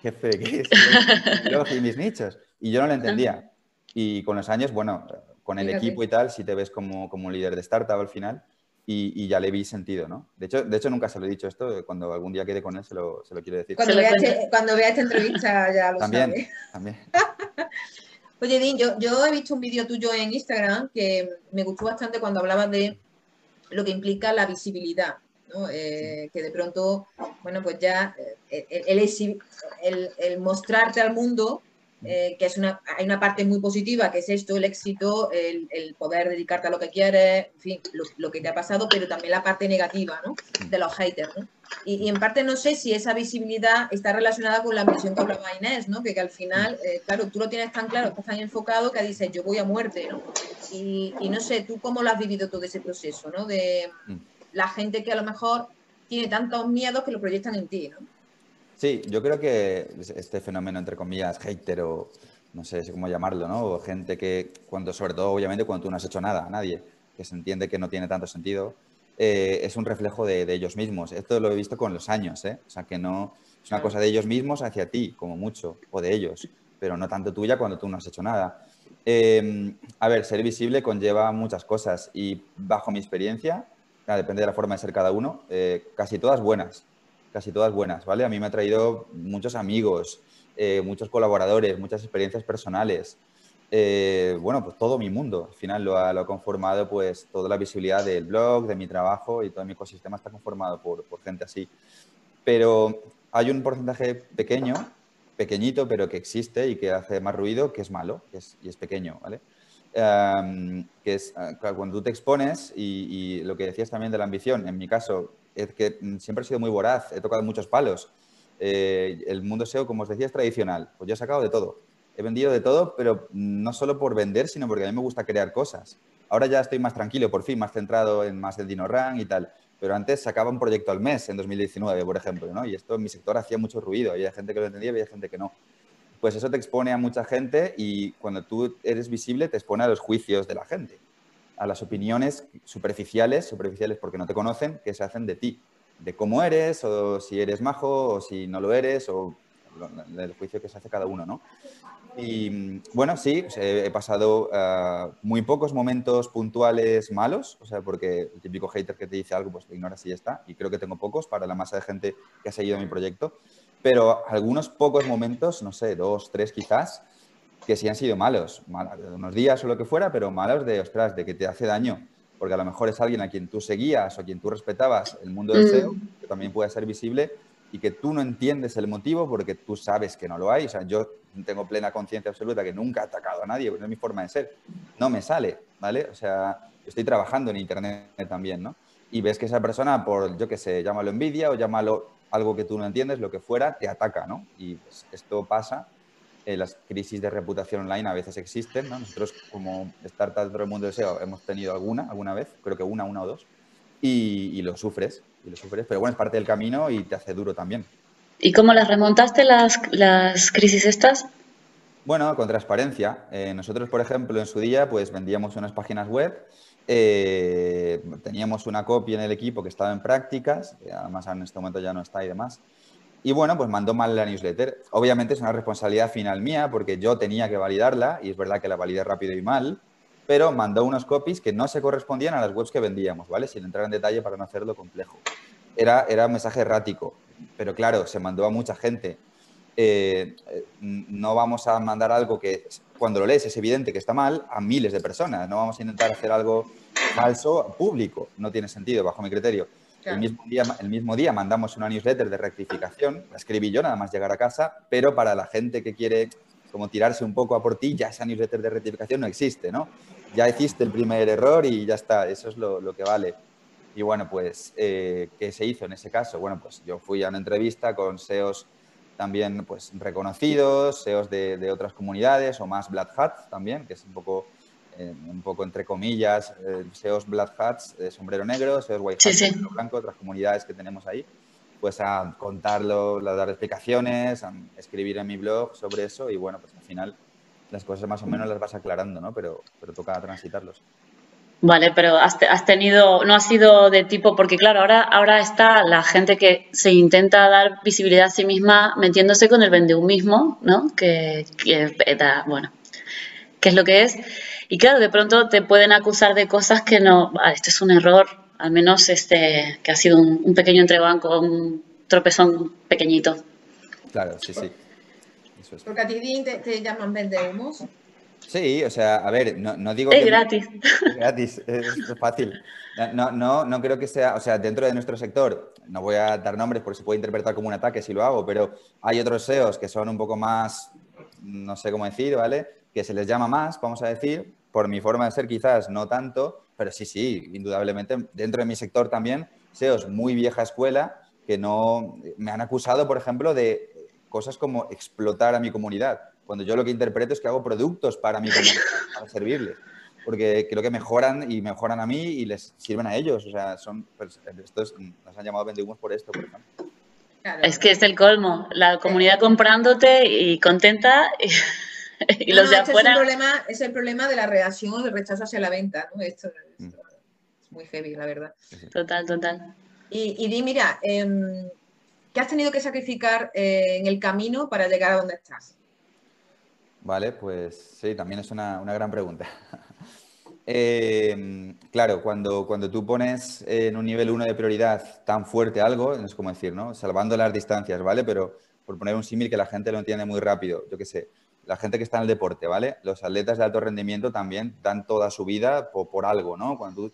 ¿Jefe qué? Si yo y mis nichos. Y yo no lo entendía. Y con los años, bueno, con el equipo y tal, sí te ves como, como un líder de startup al final. Y, y ya le vi sentido, ¿no? De hecho, de hecho, nunca se lo he dicho esto. Cuando algún día quede con él, se lo, se lo quiero decir. Cuando vea, este- cuando vea esta entrevista ya lo También, sabe. también. [laughs] Oye, Dean, yo, yo he visto un vídeo tuyo en Instagram que me gustó bastante cuando hablabas de lo que implica la visibilidad, ¿no? Eh, que de pronto, bueno, pues ya eh, el, el exhi- el- el mostrarte al mundo, eh, que es una, hay una parte muy positiva, que es esto, el éxito, el, el poder dedicarte a lo que quieres, en fin, lo, lo que te ha pasado, pero también la parte negativa, ¿no? De los haters, ¿no? Y, y en parte no sé si esa visibilidad está relacionada con la misión que hablaba Inés, ¿no? Que, que al final, eh, claro, tú lo tienes tan claro, estás tan enfocado que dices, yo voy a muerte, ¿no? Y, y no sé, ¿tú cómo lo has vivido todo ese proceso, ¿no? De Mm. la gente que a lo mejor tiene tantos miedos que lo proyectan en ti, ¿no? Sí, yo creo que este fenómeno, entre comillas, hater o no sé cómo llamarlo, ¿no? O gente que, cuando, sobre todo, obviamente, cuando tú no has hecho nada a nadie, que se entiende que no tiene tanto sentido, eh, es un reflejo de, de ellos mismos. Esto lo he visto con los años, ¿eh? O sea, que no es una cosa de ellos mismos hacia ti, como mucho, o de ellos, pero no tanto tuya cuando tú no has hecho nada. Eh, a ver, ser visible conlleva muchas cosas y bajo mi experiencia, claro, depende de la forma de ser cada uno, eh, casi todas buenas casi todas buenas, ¿vale? A mí me ha traído muchos amigos, eh, muchos colaboradores, muchas experiencias personales. Eh, bueno, pues todo mi mundo, al final lo ha, conformado, pues toda la visibilidad del blog, de mi trabajo y todo mi ecosistema está conformado por, por gente así. Pero hay un porcentaje pequeño, pequeñito, pero que existe y que hace más ruido, que es malo y es pequeño, ¿vale? Que es uh, cuando tú te expones y, lo que decías también de la ambición, en mi caso, que siempre he sido muy voraz, he tocado muchos palos. Eh, el mundo SEO, como os decía, es tradicional. Pues yo he sacado de todo. He vendido de todo, pero no solo por vender, sino porque a mí me gusta crear cosas. Ahora ya estoy más tranquilo, por fin, más centrado en más el DinoRank y tal. Pero antes sacaba un proyecto al mes, en 2019, por ejemplo, ¿no? Y esto en mi sector hacía mucho ruido. Había gente que lo entendía y había gente que no. Pues eso te expone a mucha gente y cuando tú eres visible te expone a los juicios de la gente a las opiniones superficiales, superficiales porque no te conocen, que se hacen de ti, de cómo eres, o si eres majo, o si no lo eres, o el juicio que se hace cada uno, ¿no? Y bueno, sí, he pasado uh, muy pocos momentos puntuales malos, o sea, porque el típico hater que te dice algo, pues lo ignoras y ya está, y creo que tengo pocos para la masa de gente que ha seguido mi proyecto, pero algunos pocos momentos, no sé, dos, tres quizás, que sí han sido malos, malos, unos días o lo que fuera, pero malos de, ostras, de que te hace daño, porque a lo mejor es alguien a quien tú seguías o a quien tú respetabas el mundo del SEO, que también puede ser visible y que tú no entiendes el motivo porque tú sabes que no lo hay. O sea, yo tengo plena conciencia absoluta que nunca he atacado a nadie, no es mi forma de ser, no me sale, ¿vale? O sea, estoy trabajando en Internet también, ¿no? Y ves que esa persona, por, yo qué sé, llámalo envidia o llámalo algo que tú no entiendes, lo que fuera, te ataca, ¿no? Y pues, esto pasa eh, las crisis de reputación online a veces existen, ¿no? Nosotros como startup dentro del mundo del SEO hemos tenido alguna, alguna vez, creo que una, una o dos, y, y, lo sufres, y lo sufres, pero bueno, es parte del camino y te hace duro también. ¿Y cómo las remontaste las, las crisis estas? Bueno, con transparencia. Eh, nosotros, por ejemplo, en su día, pues vendíamos unas páginas web, eh, teníamos una copia en el equipo que estaba en prácticas, además en este momento ya no está y demás, y bueno, pues mandó mal la newsletter. Obviamente es una responsabilidad final mía porque yo tenía que validarla y es verdad que la validé rápido y mal, pero mandó unos copies que no se correspondían a las webs que vendíamos, ¿vale? Sin entrar en detalle para no hacerlo complejo. Era, era un mensaje errático, pero claro, se mandó a mucha gente. Eh, eh, no vamos a mandar algo que cuando lo lees es evidente que está mal a miles de personas. No vamos a intentar hacer algo falso público. No tiene sentido, bajo mi criterio. El, mismo día, el mismo día mandamos una newsletter de rectificación, la escribí yo nada más llegar a casa, pero para la gente que quiere como tirarse un poco a por ti, ya esa newsletter de rectificación no existe, ¿no? Ya hiciste el primer error y ya está, eso es lo, que vale. Y bueno, pues, eh, ¿qué se hizo en ese caso? Bueno, pues yo fui a una entrevista con SEOs también pues, reconocidos, SEOs de, otras comunidades o más Black Hat también, que es un poco, eh, un poco entre comillas, eh, SEOs Black Hats, de sombrero negro, SEOs White Hat, blanco, otras comunidades que tenemos ahí, pues a contarlo, a dar explicaciones, a escribir en mi blog sobre eso y bueno, pues al final las cosas más o menos las vas aclarando, ¿no? Pero, pero toca transitarlos. Vale, pero has, tenido, no ha sido de tipo, porque claro, ahora, ahora está la gente que se intenta dar visibilidad a sí misma metiéndose con el mismo, ¿no? Que, que bueno, que es lo que es. Y claro, de pronto te pueden acusar de cosas que no, ah, esto es un error, al menos este, que ha sido un, pequeño entrebanco, un tropezón pequeñito. Claro, sí, sí. Porque a ti te, te llaman vendehumos. Sí, o sea, a ver, no, no digo es que... [laughs] Gratis. Es gratis. es fácil. No, no, no creo que sea, o sea, dentro de nuestro sector, no voy a dar nombres porque se puede interpretar como un ataque si lo hago, pero hay otros SEOs que son un poco más, no sé cómo decir, ¿vale? Que se les llama más, vamos a decir, por mi forma de ser quizás no tanto, pero sí, sí, indudablemente, dentro de mi sector también, SEOs muy vieja escuela que no, me han acusado, por ejemplo, de cosas como explotar a mi comunidad cuando yo lo que interpreto es que hago productos para mí, para servirles. Porque creo que mejoran y mejoran a mí y les sirven a ellos. O sea, son, pues, estos nos han llamado vendehumos por esto, por ejemplo. Es que es el colmo. La comunidad comprándote y contenta y, [laughs] [laughs] los de afuera. Es el, problema, es el problema de la reacción o del rechazo hacia la venta. ¿no? Esto, mm. es muy heavy, la verdad. Total, total. Y, y di, mira, em, ¿qué has tenido que sacrificar eh, en el camino para llegar a donde estás? Vale, pues sí, también es una, gran pregunta. [laughs] Eh, claro, cuando, cuando tú pones en un nivel 1 de prioridad tan fuerte algo, es como decir, ¿no? Salvando las distancias, ¿vale? Pero por poner un símil que la gente lo entiende muy rápido, yo qué sé, la gente que está en el deporte, ¿vale? Los atletas de alto rendimiento también dan toda su vida por, algo, ¿no? Cuando tú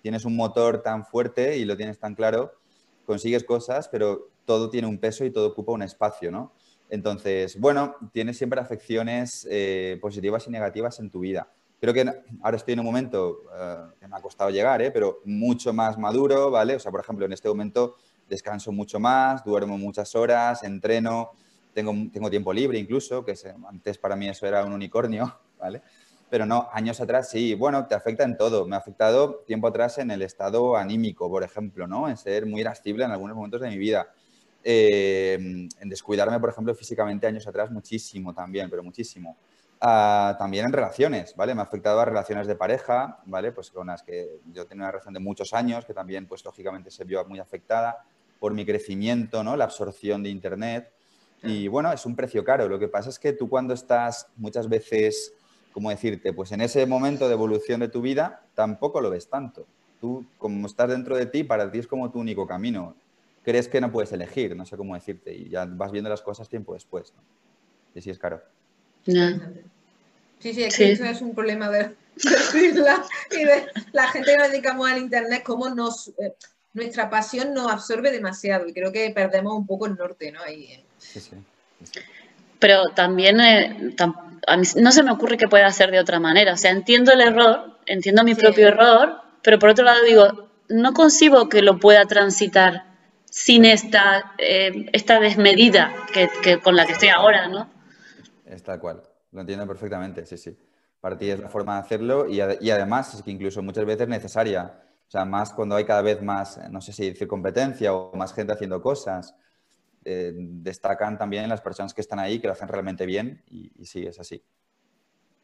tienes un motor tan fuerte y lo tienes tan claro, consigues cosas, pero todo tiene un peso y todo ocupa un espacio, ¿no? Entonces, bueno, tienes siempre afecciones eh, positivas y negativas en tu vida. Creo que ahora estoy en un momento eh, que me ha costado llegar, ¿eh? pero mucho más maduro, ¿vale? O sea, por ejemplo, en este momento descanso mucho más, duermo muchas horas, entreno, tengo, tengo tiempo libre incluso, que antes para mí eso era un unicornio, [laughs] ¿vale? Pero no, años atrás sí, bueno, te afecta en todo. Me ha afectado tiempo atrás en el estado anímico, por ejemplo, ¿no? En ser muy irascible en algunos momentos de mi vida eh, en descuidarme, por ejemplo, físicamente años atrás muchísimo también, pero muchísimo. Ah, también en relaciones, ¿vale? Me ha afectado a relaciones de pareja, ¿vale? Pues con las que yo tenía una relación de muchos años, que también, pues lógicamente se vio muy afectada por mi crecimiento, ¿no? La absorción de Internet. Y bueno, es un precio caro. Lo que pasa es que tú cuando estás muchas veces, ¿cómo decirte? Pues en ese momento de evolución de tu vida, tampoco lo ves tanto. Tú, como estás dentro de ti, para ti es como tu único camino crees que no puedes elegir, no sé cómo decirte, y ya vas viendo las cosas tiempo después. ¿no? Y sí es caro. Sí, sí, eso es un problema de, isla y de la gente que nos dedicamos al Internet, cómo nos, eh, nuestra pasión nos absorbe demasiado y creo que perdemos un poco el norte, ¿no? Eh. Sí, sí, Pero también eh, a mí no se me ocurre que pueda ser de otra manera. O sea, entiendo el error, entiendo mi propio error, pero por otro lado digo, no concibo que lo pueda transitar sin esta, eh, esta desmedida que, con la que estoy ahora, ¿no? Es tal cual, lo entiendo perfectamente, sí, sí. Para ti es la forma de hacerlo y, además es que incluso muchas veces necesaria. O sea, más cuando hay cada vez más, no sé si decir competencia o más gente haciendo cosas, eh, destacan también las personas que están ahí, que lo hacen realmente bien y, sí, es así.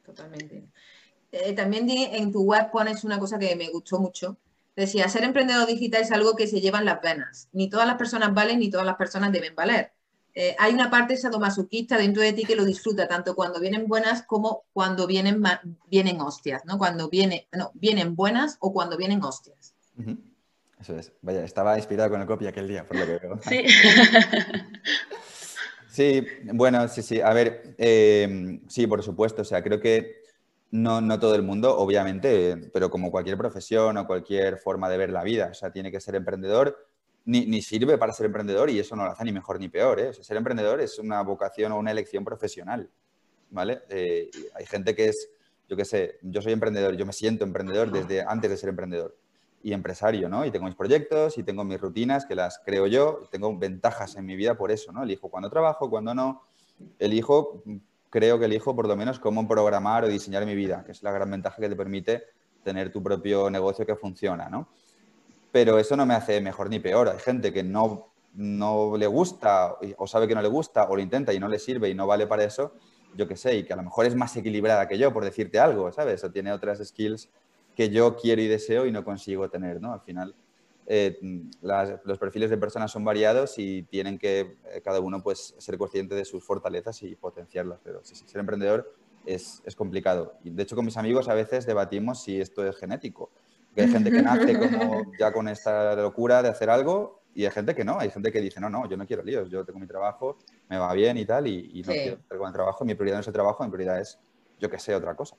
Totalmente. Eh, también en tu web pones una cosa que me gustó mucho, Decía, ser emprendedor digital es algo que se lleva en las venas. Ni todas las personas valen ni todas las personas deben valer. eh, hay una parte sadomasoquista dentro de ti que lo disfruta, tanto cuando vienen buenas como cuando vienen, vienen hostias, ¿no? Cuando viene, no, vienen buenas o cuando vienen hostias. Eso es. Vaya, estaba inspirado con el copia aquel día, por lo que veo. Sí. [laughs] sí, bueno, sí, sí. A ver, eh, sí, por supuesto. O sea, creo que no, no todo el mundo, obviamente, pero como cualquier profesión o cualquier forma de ver la vida. O sea, tiene que ser emprendedor ni, sirve para ser emprendedor y eso no lo hace ni mejor ni peor. ¿eh? ser emprendedor es una vocación o una elección profesional. ¿vale? Eh, hay gente que es, yo qué sé, yo soy emprendedor, yo me siento emprendedor desde antes de ser emprendedor y empresario, ¿no? Y tengo mis proyectos y tengo mis rutinas que las creo yo, tengo ventajas en mi vida por eso, ¿no? Elijo cuando trabajo, cuando no. Elijo, creo que elijo por lo menos cómo programar o diseñar mi vida, que es la gran ventaja que te permite tener tu propio negocio que funciona, ¿no? pero eso no me hace mejor ni peor. Hay gente que no, no le gusta o sabe que no le gusta o lo intenta y no le sirve y no vale para eso, yo qué sé, y que a lo mejor es más equilibrada que yo, por decirte algo, ¿sabes? O tiene otras skills que yo quiero y deseo y no consigo tener, ¿no? Al final, eh, los perfiles de personas son variados y tienen que eh, cada uno pues ser consciente de sus fortalezas y potenciarlas, pero si ser emprendedor es, es complicado. Y de hecho con mis amigos a veces debatimos si esto es genético hay gente que nace [laughs] como ya con esta locura de hacer algo y hay gente que no. Hay gente que dice, no, no, yo no quiero líos, yo tengo mi trabajo, me va bien y tal, y, no quiero hacer con el trabajo. Mi prioridad no es el trabajo, mi prioridad es, yo que sé, otra cosa.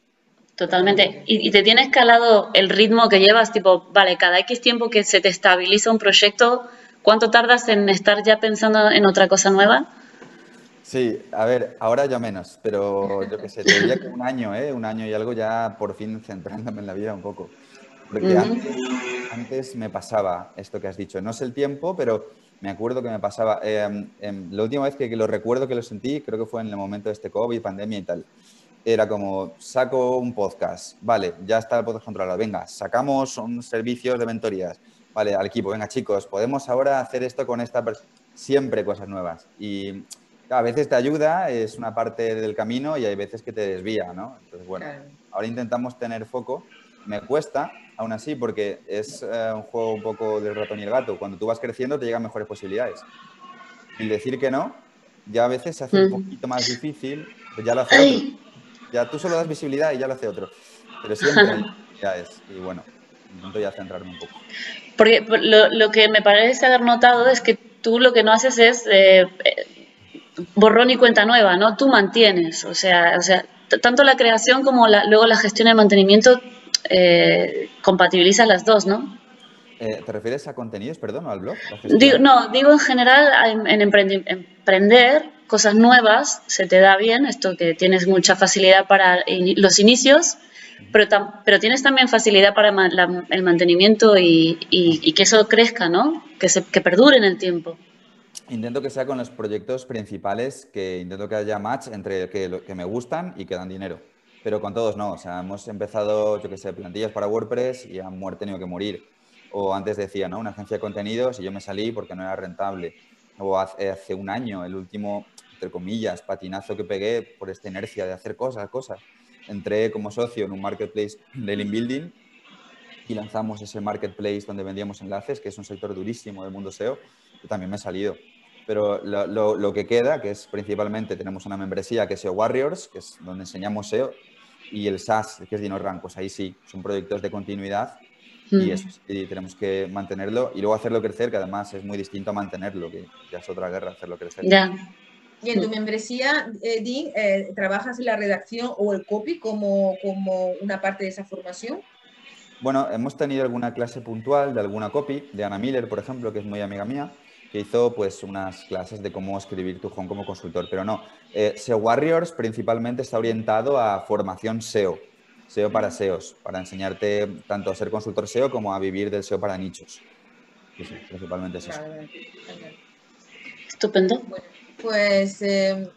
Totalmente. ¿Y, te tiene escalado el ritmo que llevas? Tipo, vale, cada X tiempo que se te estabiliza un proyecto, ¿cuánto tardas en estar ya pensando en otra cosa nueva? Sí, a ver, ahora ya menos, pero yo qué sé, te diría que un año, ¿eh? Un año y algo ya por fin centrándome en la vida un poco. Porque antes, me pasaba esto que has dicho. No es el tiempo, pero me acuerdo que me pasaba. Em, em, la última vez que, lo recuerdo que lo sentí, creo que fue en el momento de este COVID, pandemia y tal. Era como, saco un podcast, vale, ya está el podcast controlado, venga, sacamos un servicios de mentorías, vale, al equipo, venga chicos, podemos ahora hacer esto con esta persona, siempre cosas nuevas. Y a veces te ayuda, es una parte del camino y hay veces que te desvía, ¿no? Entonces, bueno, ahora intentamos tener foco, me cuesta, aún así, porque es eh, un juego un poco del ratón y el gato. Cuando tú vas creciendo te llegan mejores posibilidades. Y decir que no, ya a veces se hace un poquito más difícil, pues ya lo hace. Ya tú solo das visibilidad y ya lo hace otro. Pero siempre ya [laughs] es. Y bueno, intento ya centrarme un poco. Porque lo, que me parece haber notado es que tú lo que no haces es eh, borrón y cuenta nueva, ¿no? Tú mantienes, o sea, o sea tanto la creación como luego la gestión y el mantenimiento eh, compatibilizas las dos, ¿no? Eh, ¿Te refieres a contenidos, perdón, o al blog? no, digo en general, en, emprender cosas nuevas se te da bien, esto que tienes mucha facilidad para los inicios, pero, pero tienes también facilidad para el mantenimiento y, que eso crezca, ¿no? Que, se, que perdure en el tiempo. Intento que sea con los proyectos principales, que intento que haya match entre que, que me gustan y que dan dinero pero con todos no. O sea, hemos empezado, yo qué sé, plantillas para WordPress y han tenido que morir. O antes decía, ¿no? Una agencia de contenidos y yo me salí porque no era rentable. O hace, hace un año, el último, entre comillas, patinazo que pegué por esta inercia de hacer cosas, cosas. Entré como socio en un marketplace de link building y lanzamos ese marketplace donde vendíamos enlaces, que es un sector durísimo del mundo SEO, y también me he salido. Pero lo, lo, lo, que queda, que es principalmente, tenemos una membresía que es SEO Warriors, que es donde enseñamos SEO, y el SaaS, que es DinoRank, pues ahí sí, son proyectos de continuidad y eso tenemos que mantenerlo y luego hacerlo crecer, que además es muy distinto a mantenerlo, que ya es otra guerra hacerlo crecer. Ya. Y en tu membresía, eh, eh, ¿trabajas en la redacción o el copy como, como una parte de esa formación? Bueno, hemos tenido alguna clase puntual de alguna copy, de Ana Miller, por ejemplo, que es muy amiga mía, que hizo pues unas clases de cómo escribir tu home como consultor, pero no. Eh, SEO Warriors principalmente está orientado a formación SEO, SEO para SEOs, para enseñarte tanto a ser consultor SEO como a vivir del SEO para nichos. Sí, principalmente es eso. Estupendo. Pues, eh,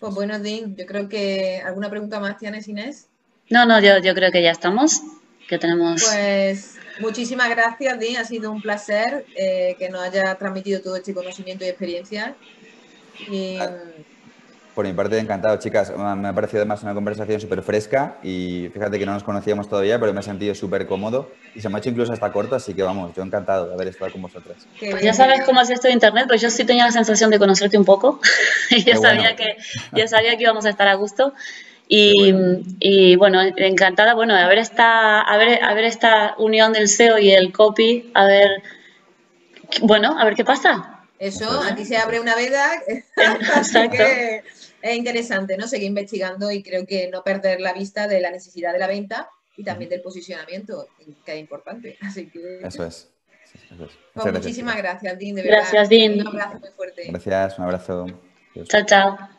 pues bueno, Dean, yo creo que alguna pregunta más tienes, Inés. No, no, yo, yo creo que ya estamos, que tenemos... Pues Muchísimas gracias, Dean. Ha sido un placer eh, que nos haya transmitido todo este conocimiento y experiencia. Y, Por mi parte, encantado, chicas. Me ha parecido además una conversación súper fresca y fíjate que no nos conocíamos todavía, pero me he sentido súper cómodo y se me ha hecho incluso hasta corto, así que vamos, yo encantado de haber estado con vosotras. Pues ya sabes cómo es esto de internet, pues yo sí tenía la sensación de conocerte un poco [laughs] y ya sabía, que, ya sabía que íbamos a estar a gusto. Y bueno. encantada, bueno, a ver esta, a ver, a ver esta unión del SEO y el copy, a ver, bueno, a ver qué pasa. Eso, aquí se abre una veda. [laughs] [laughs] Exacto es interesante, ¿no? Seguir investigando y creo que no perder la vista de la necesidad de la venta y también del posicionamiento, que es importante. [laughs] Así que... Eso es. Pues muchísimas gracias, Dean, de verdad. Gracias, Dean. Un abrazo muy fuerte. Gracias, un abrazo. Chao, chao.